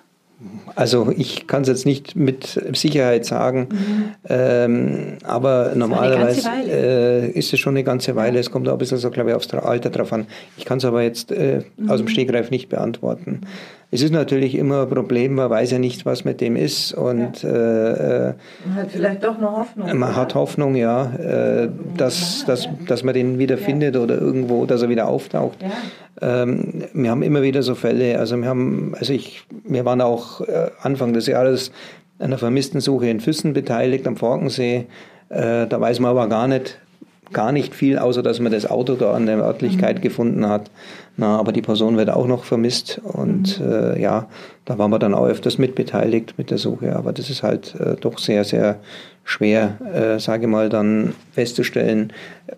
[SPEAKER 4] Also ich kann es jetzt nicht mit Sicherheit sagen, mhm. ähm, aber normalerweise äh, ist es schon eine ganze Weile. Es kommt auch ein bisschen so, glaube ich, aufs Alter drauf an. Ich kann es aber jetzt äh, mhm. aus dem. Stegreif nicht beantworten. Es ist natürlich immer ein Problem, man weiß ja nicht, was mit dem ist. Und, ja. äh,
[SPEAKER 2] man hat vielleicht doch noch Hoffnung.
[SPEAKER 4] Man oder? hat Hoffnung, ja, äh, dass, dass, dass man den wieder ja. findet oder irgendwo, dass er wieder auftaucht. Ja. Ähm, wir haben immer wieder so Fälle. Also wir haben, also ich, wir waren auch äh, Anfang des Jahres an einer vermissten Suche in Füssen beteiligt am Forkensee. Äh, da weiß man aber gar nicht, gar nicht viel, außer dass man das Auto da an der Örtlichkeit mhm. gefunden hat. Na, aber die Person wird auch noch vermisst und mhm. äh, ja, da waren wir dann auch öfters mitbeteiligt mit der Suche. Aber das ist halt äh, doch sehr, sehr schwer, äh, sage mal, dann festzustellen,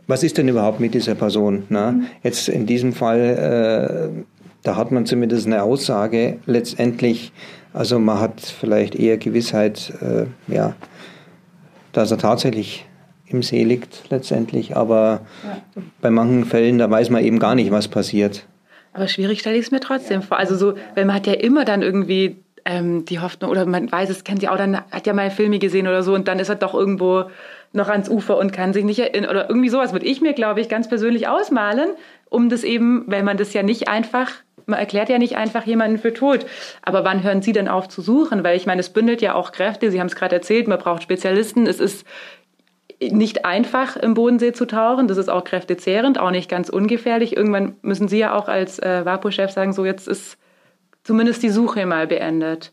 [SPEAKER 4] was ist denn überhaupt mit dieser Person. Na? Mhm. Jetzt in diesem Fall, äh, da hat man zumindest eine Aussage letztendlich. Also man hat vielleicht eher Gewissheit, äh, ja, dass er tatsächlich im See liegt letztendlich. Aber ja. bei manchen Fällen, da weiß man eben gar nicht, was passiert.
[SPEAKER 3] Aber schwierig stelle ich es mir trotzdem vor. Also so, weil man hat ja immer dann irgendwie ähm, die Hoffnung, oder man weiß, es kennt ja auch, dann hat ja mal Filme gesehen oder so und dann ist er doch irgendwo noch ans Ufer und kann sich nicht erinnern oder irgendwie sowas würde ich mir, glaube ich, ganz persönlich ausmalen. um das eben, weil man das ja nicht einfach man erklärt ja nicht einfach jemanden für tot. Aber wann hören Sie denn auf zu suchen? Weil ich meine, es bündelt ja auch Kräfte. Sie haben es gerade erzählt, man braucht Spezialisten. Es ist nicht einfach, im Bodensee zu tauchen. Das ist auch kräftezehrend, auch nicht ganz ungefährlich. Irgendwann müssen Sie ja auch als äh, WAPO-Chef sagen, so jetzt ist zumindest die Suche mal beendet.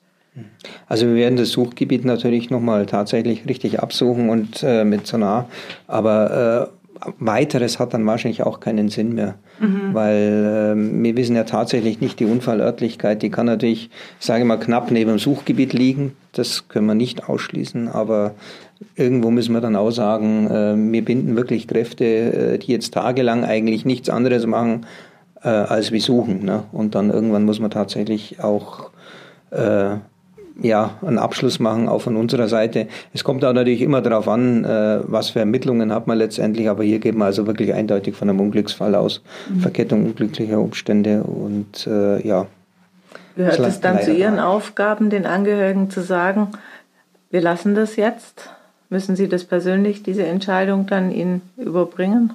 [SPEAKER 4] Also wir werden das Suchgebiet natürlich nochmal tatsächlich richtig absuchen und äh, mit Sonar, aber äh, weiteres hat dann wahrscheinlich auch keinen Sinn mehr, mhm. weil äh, wir wissen ja tatsächlich nicht die Unfallörtlichkeit, die kann natürlich, sage ich mal, knapp neben dem Suchgebiet liegen, das können wir nicht ausschließen, aber irgendwo müssen wir dann auch sagen, äh, wir binden wirklich Kräfte, äh, die jetzt tagelang eigentlich nichts anderes machen, äh, als wir suchen. Ne? Und dann irgendwann muss man tatsächlich auch äh, ja, einen Abschluss machen, auch von unserer Seite. Es kommt auch natürlich immer darauf an, äh, was für Ermittlungen hat man letztendlich, aber hier geht man also wirklich eindeutig von einem Unglücksfall aus. Mhm. Verkettung unglücklicher Umstände und äh, ja.
[SPEAKER 2] Gehört es dann zu Ihren Aufgaben, den Angehörigen zu sagen, wir lassen das jetzt? Müssen Sie das persönlich, diese Entscheidung dann Ihnen überbringen?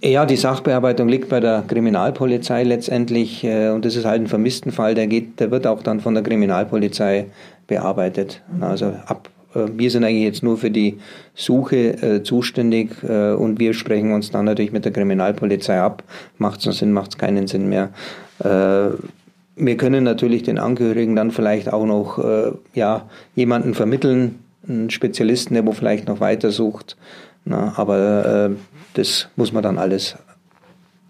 [SPEAKER 4] Ja, die Sachbearbeitung liegt bei der Kriminalpolizei letztendlich äh, und das ist halt ein Vermisstenfall, der geht, der wird auch dann von der Kriminalpolizei bearbeitet. Also ab, äh, wir sind eigentlich jetzt nur für die Suche äh, zuständig äh, und wir sprechen uns dann natürlich mit der Kriminalpolizei ab. Macht es Sinn, macht es keinen Sinn mehr. Äh, wir können natürlich den Angehörigen dann vielleicht auch noch äh, ja, jemanden vermitteln, einen Spezialisten, der wo vielleicht noch weiter sucht. Na, aber äh, das muss man dann alles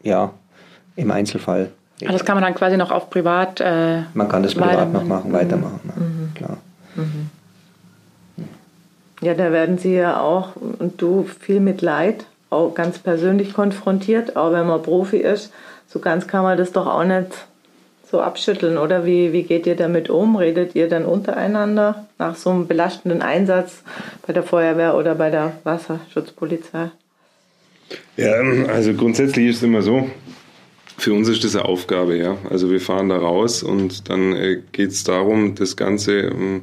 [SPEAKER 4] ja, im Einzelfall.
[SPEAKER 3] Also das kann man dann quasi noch auf privat.
[SPEAKER 4] Äh, man kann das privat noch machen, weitermachen. Mhm. Ja, klar. Mhm.
[SPEAKER 2] Ja, da werden Sie ja auch und du viel mit Leid auch ganz persönlich konfrontiert, auch wenn man Profi ist. So ganz kann man das doch auch nicht so abschütteln, oder? Wie, wie geht ihr damit um? Redet ihr dann untereinander nach so einem belastenden Einsatz bei der Feuerwehr oder bei der Wasserschutzpolizei?
[SPEAKER 5] Ja, also grundsätzlich ist es immer so, für uns ist das eine Aufgabe, ja. Also wir fahren da raus und dann äh, geht es darum, das Ganze ähm,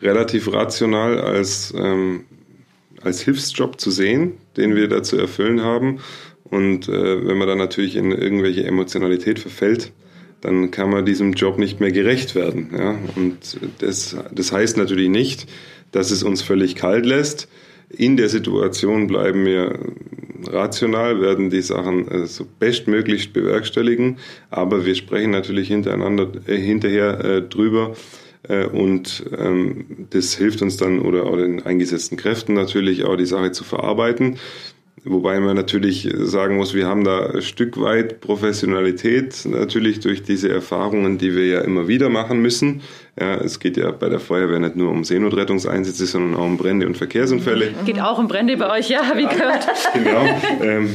[SPEAKER 5] relativ rational als, ähm, als Hilfsjob zu sehen, den wir da zu erfüllen haben. Und äh, wenn man dann natürlich in irgendwelche Emotionalität verfällt, dann kann man diesem Job nicht mehr gerecht werden. Ja? Und das, das heißt natürlich nicht, dass es uns völlig kalt lässt. In der Situation bleiben wir rational, werden die Sachen äh, so bestmöglichst bewerkstelligen, aber wir sprechen natürlich hintereinander, äh, hinterher äh, drüber. Äh, und ähm, das hilft uns dann oder, oder den eingesetzten Kräften natürlich auch die Sache zu verarbeiten. Wobei man natürlich sagen muss, wir haben da ein Stück weit Professionalität, natürlich durch diese Erfahrungen, die wir ja immer wieder machen müssen. Ja, es geht ja bei der Feuerwehr nicht nur um Seenotrettungseinsätze, sondern auch um Brände und Verkehrsunfälle.
[SPEAKER 3] Geht auch um Brände bei euch, ja, habe ich gehört.
[SPEAKER 5] Genau. Ähm,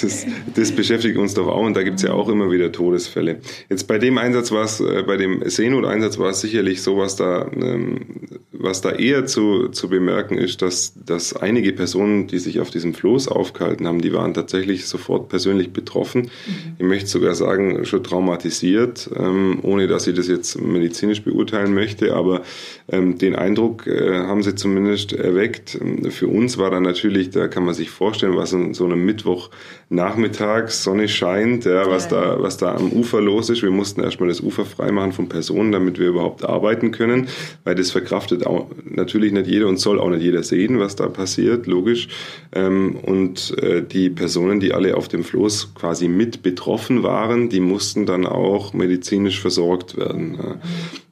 [SPEAKER 5] das, das, beschäftigt uns doch auch und da gibt es ja auch immer wieder Todesfälle. Jetzt bei dem Einsatz war es, äh, bei dem Seenoteinsatz war es sicherlich so, was da, ähm, was da eher zu, zu bemerken ist, dass, dass einige Personen, die sich auf diesem Floß aufgehalten haben, die waren tatsächlich sofort persönlich betroffen. Mhm. Ich möchte sogar sagen, schon traumatisiert. Ähm, ohne dass ich das jetzt medizinisch beurteilen möchte, aber ähm, den Eindruck äh, haben sie zumindest erweckt. Für uns war dann natürlich, da kann man sich vorstellen, was an so einem Mittwochnachmittag Sonne scheint, ja, was da, was da am Ufer los ist. Wir mussten erstmal das Ufer freimachen von Personen, damit wir überhaupt arbeiten können, weil das verkraftet auch natürlich nicht jeder und soll auch nicht jeder sehen, was da passiert, logisch. Ähm, und äh, die Personen, die alle auf dem Floß quasi mit betroffen waren, die mussten dann auch medizinisch medizinisch versorgt werden.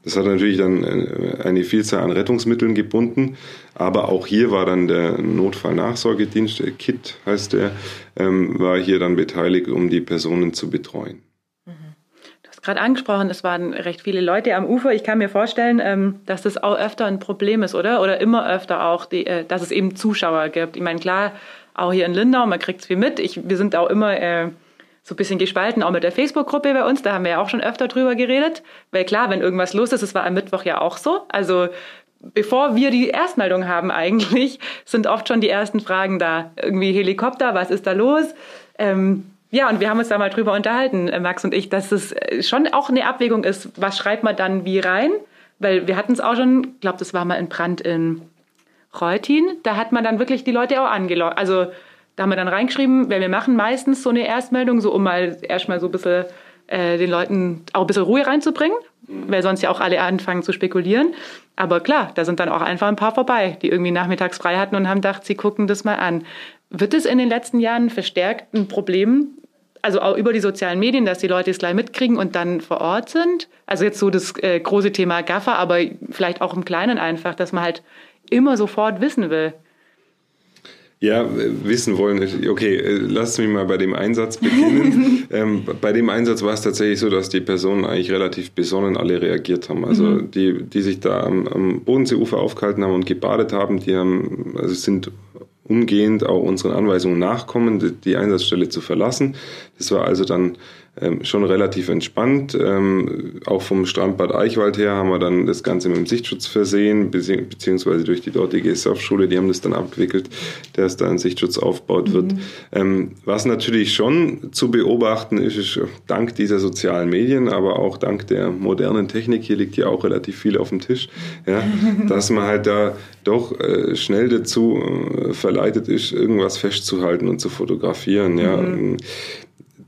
[SPEAKER 5] Das hat natürlich dann äh, eine Vielzahl an Rettungsmitteln gebunden, aber auch hier war dann der Notfallnachsorgedienst, der KIT heißt der, ähm, war hier dann beteiligt, um die Personen zu betreuen
[SPEAKER 3] gerade angesprochen, es waren recht viele Leute am Ufer. Ich kann mir vorstellen, ähm, dass das auch öfter ein Problem ist, oder? Oder immer öfter auch, äh, dass es eben Zuschauer gibt. Ich meine, klar, auch hier in Lindau, man kriegt es viel mit. Ich, wir sind auch immer äh, so ein bisschen gespalten, auch mit der Facebook-Gruppe bei uns. Da haben wir ja auch schon öfter drüber geredet. Weil klar, wenn irgendwas los ist, das war am Mittwoch ja auch so. Also bevor wir die Erstmeldung haben eigentlich, sind oft schon die ersten Fragen da. Irgendwie Helikopter, was ist da los? Ähm, ja, und wir haben uns da mal drüber unterhalten, äh, Max und ich, dass es äh, schon auch eine Abwägung ist, was schreibt man dann wie rein? Weil wir hatten es auch schon, ich glaube, das war mal ein Brand in Reutin, da hat man dann wirklich die Leute auch angelockt. Also Da haben wir dann reingeschrieben, weil wir machen meistens so eine Erstmeldung, so um mal erstmal so ein bisschen äh, den Leuten auch ein bisschen Ruhe reinzubringen, weil sonst ja auch alle anfangen zu spekulieren. Aber klar, da sind dann auch einfach ein paar vorbei, die irgendwie nachmittags frei hatten und haben gedacht, sie gucken das mal an. Wird es in den letzten Jahren verstärkt ein Problem, also auch über die sozialen Medien, dass die Leute es gleich mitkriegen und dann vor Ort sind? Also jetzt so das äh, große Thema Gaffer, aber vielleicht auch im Kleinen einfach, dass man halt immer sofort wissen will.
[SPEAKER 5] Ja, wissen wollen. Okay, äh, lass mich mal bei dem Einsatz beginnen. ähm, bei dem Einsatz war es tatsächlich so, dass die Personen eigentlich relativ besonnen alle reagiert haben. Also mhm. die, die sich da am, am Bodenseeufer aufgehalten haben und gebadet haben, die haben, also sind umgehend auch unseren Anweisungen nachkommen, die, die Einsatzstelle zu verlassen. Das war also dann ähm, schon relativ entspannt. Ähm, auch vom Strandbad Eichwald her haben wir dann das Ganze mit dem Sichtschutz versehen, beziehungsweise durch die dortige Surfschule, die haben das dann abgewickelt, dass da ein Sichtschutz aufgebaut wird. Mhm. Ähm, was natürlich schon zu beobachten ist, ist dank dieser sozialen Medien, aber auch dank der modernen Technik, hier liegt ja auch relativ viel auf dem Tisch, ja, dass man halt da doch äh, schnell dazu äh, verleitet ist, irgendwas festzuhalten und zu fotografieren. Ja. Mhm.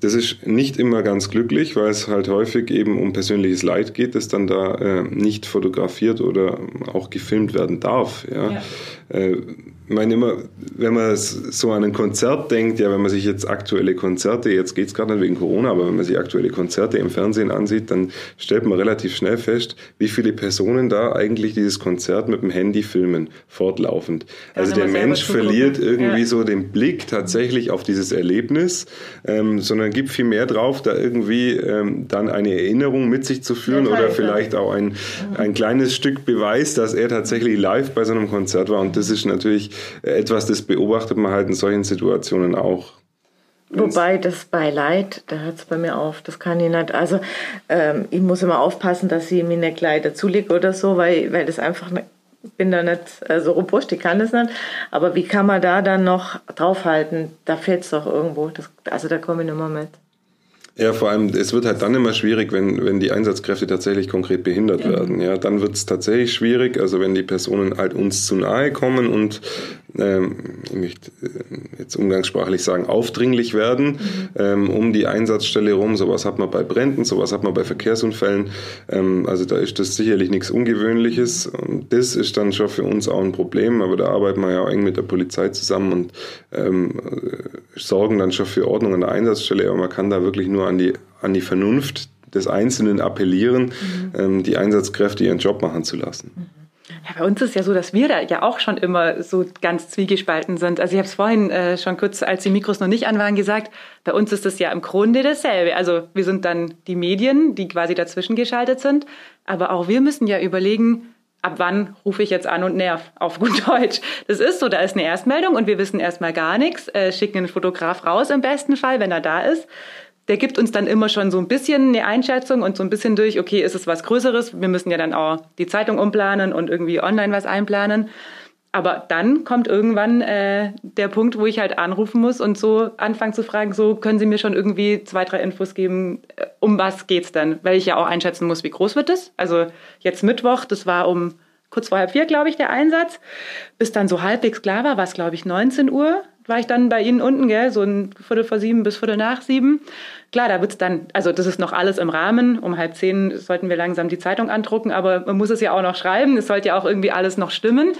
[SPEAKER 5] Das ist nicht immer ganz glücklich, weil es halt häufig eben um persönliches Leid geht, das dann da äh, nicht fotografiert oder auch gefilmt werden darf. Ja. ja. Äh, ich meine immer, wenn man so an ein Konzert denkt, ja, wenn man sich jetzt aktuelle Konzerte, jetzt geht es gerade nicht wegen Corona, aber wenn man sich aktuelle Konzerte im Fernsehen ansieht, dann stellt man relativ schnell fest, wie viele Personen da eigentlich dieses Konzert mit dem Handy filmen, fortlaufend. Kann also der Mensch verliert irgendwie ja. so den Blick tatsächlich auf dieses Erlebnis, ähm, sondern gibt viel mehr drauf, da irgendwie ähm, dann eine Erinnerung mit sich zu führen ja, oder vielleicht auch ein, ein kleines Stück Beweis, dass er tatsächlich live bei so einem Konzert war. Und das ist natürlich etwas, das beobachtet man halt in solchen Situationen auch.
[SPEAKER 2] Wobei das Beileid, da hört es bei mir auf, das kann ich nicht. Also ähm, ich muss immer aufpassen, dass ich mir nicht gleich dazulege oder so, weil, weil das einfach, ich bin da nicht äh, so robust, ich kann das nicht. Aber wie kann man da dann noch draufhalten? Da fehlt es doch irgendwo. Das, also da komme ich nicht mehr mit.
[SPEAKER 5] Ja, vor allem, es wird halt dann immer schwierig, wenn, wenn die Einsatzkräfte tatsächlich konkret behindert mhm. werden. Ja, dann wird es tatsächlich schwierig, also wenn die Personen halt uns zu nahe kommen und ich möchte äh, jetzt umgangssprachlich sagen, aufdringlich werden mhm. ähm, um die Einsatzstelle rum. Sowas hat man bei Bränden, sowas hat man bei Verkehrsunfällen. Ähm, also da ist das sicherlich nichts Ungewöhnliches. Und das ist dann schon für uns auch ein Problem, aber da arbeiten wir ja auch eng mit der Polizei zusammen und ähm, äh, sorgen dann schon für Ordnung an der Einsatzstelle. Aber man kann da wirklich nur an die, an die Vernunft des Einzelnen appellieren, mhm. ähm, die Einsatzkräfte ihren Job machen zu lassen. Mhm.
[SPEAKER 3] Ja, bei uns ist ja so, dass wir da ja auch schon immer so ganz zwiegespalten sind. Also ich habe es vorhin äh, schon kurz, als die Mikros noch nicht an waren, gesagt, bei uns ist es ja im Grunde dasselbe. Also wir sind dann die Medien, die quasi dazwischen geschaltet sind, aber auch wir müssen ja überlegen, ab wann rufe ich jetzt an und nerv, auf gut Deutsch. Das ist so, da ist eine Erstmeldung und wir wissen erstmal gar nichts, äh, schicken einen Fotograf raus im besten Fall, wenn er da ist der gibt uns dann immer schon so ein bisschen eine Einschätzung und so ein bisschen durch, okay, ist es was Größeres? Wir müssen ja dann auch die Zeitung umplanen und irgendwie online was einplanen. Aber dann kommt irgendwann äh, der Punkt, wo ich halt anrufen muss und so anfangen zu fragen, so können Sie mir schon irgendwie zwei, drei Infos geben, äh, um was geht's dann? Weil ich ja auch einschätzen muss, wie groß wird es. Also jetzt Mittwoch, das war um kurz vor halb vier, glaube ich, der Einsatz. Bis dann so halbwegs klar war, war es, glaube ich, 19 Uhr war ich dann bei Ihnen unten, gell, so ein Viertel vor sieben bis Viertel nach sieben. Klar, da wird's dann, also das ist noch alles im Rahmen. Um halb zehn sollten wir langsam die Zeitung andrucken, aber man muss es ja auch noch schreiben. Es sollte ja auch irgendwie alles noch stimmen.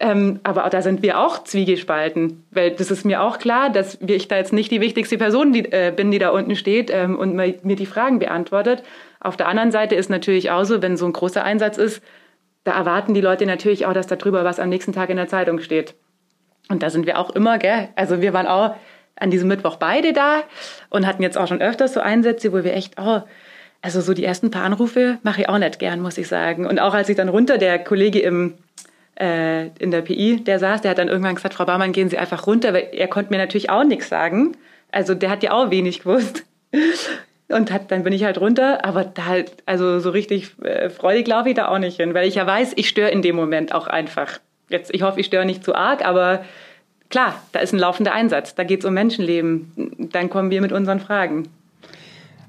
[SPEAKER 3] Ähm, aber da sind wir auch zwiegespalten, weil das ist mir auch klar, dass ich da jetzt nicht die wichtigste Person die, äh, bin, die da unten steht ähm, und mir die Fragen beantwortet. Auf der anderen Seite ist natürlich auch so, wenn so ein großer Einsatz ist, da erwarten die Leute natürlich auch, dass darüber was am nächsten Tag in der Zeitung steht. Und da sind wir auch immer, gell? Also wir waren auch an diesem Mittwoch beide da und hatten jetzt auch schon öfters so Einsätze, wo wir echt, oh, also so die ersten paar Anrufe mache ich auch nicht gern, muss ich sagen. Und auch als ich dann runter, der Kollege im, äh, in der PI, der saß, der hat dann irgendwann gesagt, Frau Barmann, gehen Sie einfach runter, weil er konnte mir natürlich auch nichts sagen. Also der hat ja auch wenig gewusst. Und hat, dann bin ich halt runter, aber da halt, also so richtig äh, freudig laufe ich da auch nicht hin, weil ich ja weiß, ich störe in dem Moment auch einfach. Jetzt, ich hoffe, ich störe nicht zu arg, aber klar, da ist ein laufender Einsatz. Da geht es um Menschenleben. Dann kommen wir mit unseren Fragen.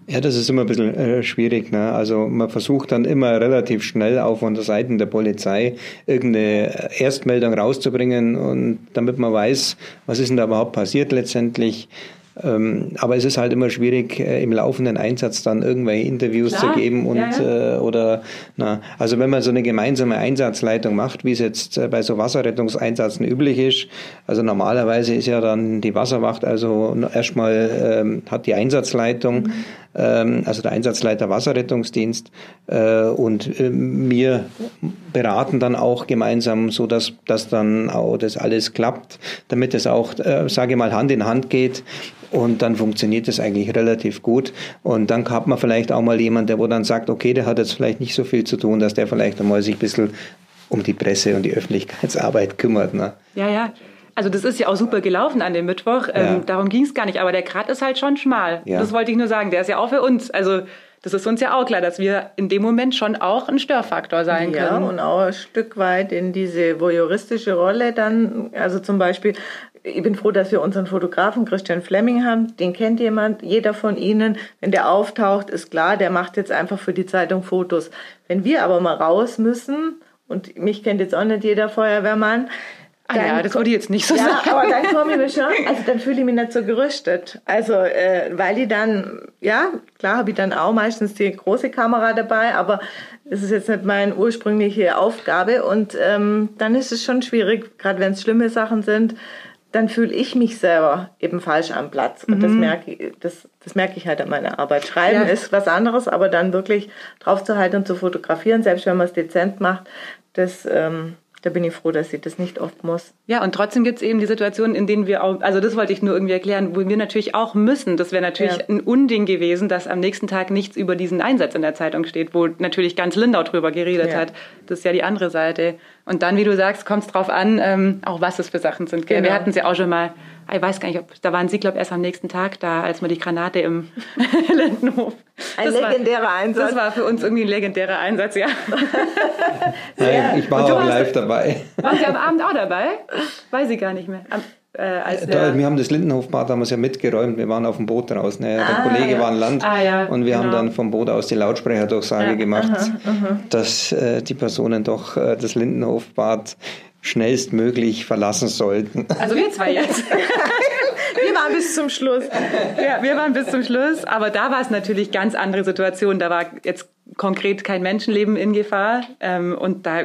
[SPEAKER 4] Ja, das ist immer ein bisschen äh, schwierig. Ne? Also man versucht dann immer relativ schnell auch von der Seite der Polizei irgendeine Erstmeldung rauszubringen und damit man weiß, was ist denn da überhaupt passiert letztendlich. Ähm, aber es ist halt immer schwierig, äh, im laufenden Einsatz dann irgendwelche Interviews Klar. zu geben und ja, ja. Äh, oder na, also wenn man so eine gemeinsame Einsatzleitung macht, wie es jetzt äh, bei so Wasserrettungseinsätzen üblich ist, also normalerweise ist ja dann die Wasserwacht also erstmal ähm, hat die Einsatzleitung, mhm. ähm, also der Einsatzleiter Wasserrettungsdienst äh, und äh, wir beraten dann auch gemeinsam, so dass dass dann auch das alles klappt, damit es auch, äh, sage ich mal, Hand in Hand geht und dann funktioniert es eigentlich relativ gut. Und dann hat man vielleicht auch mal jemanden, der wo dann sagt, okay, der hat jetzt vielleicht nicht so viel zu tun, dass der vielleicht einmal sich ein bisschen um die Presse und die Öffentlichkeitsarbeit kümmert. Ne?
[SPEAKER 3] Ja, ja. Also das ist ja auch super gelaufen an dem Mittwoch. Ähm, ja. darum ging es gar nicht. Aber der Grat ist halt schon schmal. Ja. Das wollte ich nur sagen. Der ist ja auch für uns. Also das ist uns ja auch klar, dass wir in dem Moment schon auch ein Störfaktor sein
[SPEAKER 2] ja,
[SPEAKER 3] können.
[SPEAKER 2] Ja, und auch ein Stück weit in diese voyeuristische Rolle dann, also zum Beispiel, ich bin froh, dass wir unseren Fotografen Christian Fleming haben. Den kennt jemand, jeder von Ihnen. Wenn der auftaucht, ist klar, der macht jetzt einfach für die Zeitung Fotos. Wenn wir aber mal raus müssen, und mich kennt jetzt auch nicht jeder Feuerwehrmann,
[SPEAKER 3] Ah ja, das würde ich jetzt nicht so
[SPEAKER 2] ja,
[SPEAKER 3] sagen.
[SPEAKER 2] aber dann komme ich mir schon, also dann fühle ich mich nicht so gerüstet. Also, äh, weil ich dann, ja, klar habe ich dann auch meistens die große Kamera dabei, aber das ist jetzt nicht meine ursprüngliche Aufgabe und ähm, dann ist es schon schwierig, gerade wenn es schlimme Sachen sind, dann fühle ich mich selber eben falsch am Platz. Und mhm. das merke ich, das, das merke ich halt an meiner Arbeit. Schreiben ja. ist was anderes, aber dann wirklich drauf zu halten und zu fotografieren, selbst wenn man es dezent macht, das, ähm, da bin ich froh, dass ich das nicht oft muss.
[SPEAKER 3] Ja, und trotzdem gibt es eben die Situationen, in denen wir auch, also das wollte ich nur irgendwie erklären, wo wir natürlich auch müssen. Das wäre natürlich ja. ein Unding gewesen, dass am nächsten Tag nichts über diesen Einsatz in der Zeitung steht, wo natürlich ganz Lindau drüber geredet ja. hat. Das ist ja die andere Seite. Und dann, wie du sagst, kommt es drauf an, ähm, auch was es für Sachen sind. Genau. Wir hatten ja auch schon mal ich weiß gar nicht, ob, da waren Sie, glaube ich, erst am nächsten Tag da, als man die Granate im Lindenhof.
[SPEAKER 2] Ein legendärer
[SPEAKER 3] war,
[SPEAKER 2] Einsatz.
[SPEAKER 3] Das war für uns irgendwie ein legendärer Einsatz, ja.
[SPEAKER 4] ja ich war auch live dabei.
[SPEAKER 3] Waren Sie am Abend auch dabei? Weiß ich gar nicht mehr. Am,
[SPEAKER 4] äh, da, wir haben das Lindenhofbad damals ja mitgeräumt. Wir waren auf dem Boot draußen. Ja. Der ah, Kollege ja. war an Land ah, ja, und wir genau. haben dann vom Boot aus die Lautsprecherdurchsage gemacht, aha, aha. dass äh, die Personen doch äh, das Lindenhofbad schnellstmöglich verlassen sollten.
[SPEAKER 3] Also wir zwei jetzt.
[SPEAKER 2] wir waren bis zum Schluss.
[SPEAKER 3] Ja, wir waren bis zum Schluss, aber da war es natürlich ganz andere Situation. Da war jetzt konkret kein Menschenleben in Gefahr ähm, und da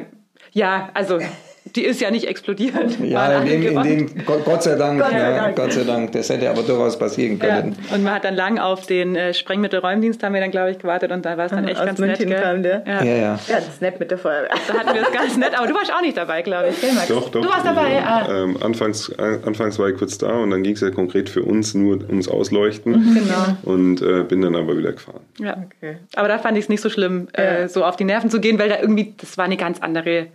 [SPEAKER 3] ja, also die ist ja nicht explodiert.
[SPEAKER 4] Ja, in dem, in dem, Gott sei Dank, Gott sei, ja, Dank. Gott sei Dank. Das hätte aber durchaus passieren können.
[SPEAKER 3] Ja. Und man hat dann lang auf den äh, Sprengmittelräumdienst haben wir dann, glaube ich, gewartet und da war es dann echt Aus ganz München nett. Kam
[SPEAKER 2] der. Ja. Ja, ja. Ganz nett mit der Feuerwehr.
[SPEAKER 3] Da hatten wir es ganz nett, aber du warst auch nicht dabei, glaube ich. Gell, Max?
[SPEAKER 5] Doch, doch.
[SPEAKER 3] Du warst dabei,
[SPEAKER 5] ah. ähm, anfangs, äh, anfangs war ich kurz da und dann ging es ja konkret für uns nur ums Ausleuchten. Mhm. Genau. Und äh, bin dann aber wieder gefahren.
[SPEAKER 3] Ja, okay. Aber da fand ich es nicht so schlimm, äh, so auf die Nerven zu gehen, weil da irgendwie, das war eine ganz andere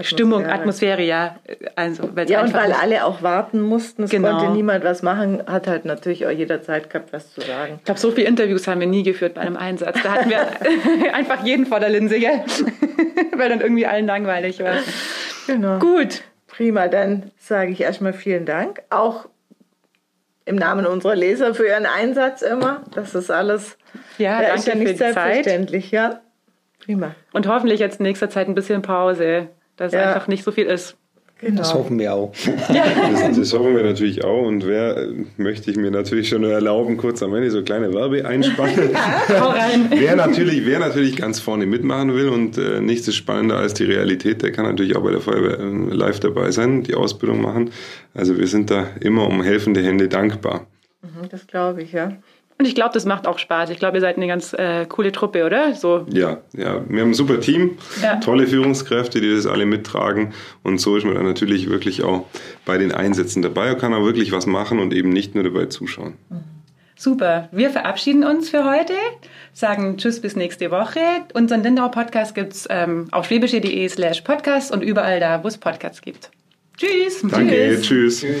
[SPEAKER 3] Stimmung, Atmosphäre, ja.
[SPEAKER 2] Also, ja, und weil alle auch warten mussten, es genau. konnte niemand was machen, hat halt natürlich auch jeder Zeit gehabt, was zu sagen.
[SPEAKER 3] Ich glaube, so viele Interviews haben wir nie geführt bei einem Einsatz. Da hatten wir einfach jeden vor der Linse, gell? weil dann irgendwie allen langweilig war.
[SPEAKER 2] Genau. Gut. Prima, dann sage ich erstmal vielen Dank. Auch im Namen unserer Leser für Ihren Einsatz immer. Das ist alles
[SPEAKER 3] ja,
[SPEAKER 2] ja ist ja nicht selbstverständlich, Zeit. ja.
[SPEAKER 3] Prima. Und hoffentlich jetzt in nächster Zeit ein bisschen Pause dass ja. einfach nicht so viel ist.
[SPEAKER 4] Genau. Das hoffen wir auch.
[SPEAKER 5] Das, das, hoffen wir natürlich auch. Und wer möchte ich mir natürlich schon erlauben, kurz am Ende so kleine Werbe einspannen. wer, natürlich, wer natürlich ganz vorne mitmachen will und äh, nichts ist spannender als die Realität, der kann natürlich auch bei der Feuerwehr äh, live dabei sein, die Ausbildung machen. Also wir sind da immer um helfende Hände dankbar.
[SPEAKER 2] Mhm, das glaube ich, ja.
[SPEAKER 3] Und ich glaube, das macht auch Spaß. Ich glaube, ihr seid eine ganz äh, coole Truppe, oder? So.
[SPEAKER 5] Ja, ja, wir haben ein super Team, ja. tolle Führungskräfte, die das alle mittragen. Und so ist man dann natürlich wirklich auch bei den Einsätzen dabei und kann auch wirklich was machen und eben nicht nur dabei zuschauen. Mhm.
[SPEAKER 3] Super. Wir verabschieden uns für heute, sagen Tschüss bis nächste Woche. Unseren Lindau Podcast gibt es ähm, auf schwäbische.de slash podcast und überall da, wo es Podcasts gibt. Tschüss.
[SPEAKER 5] Danke, tschüss. tschüss.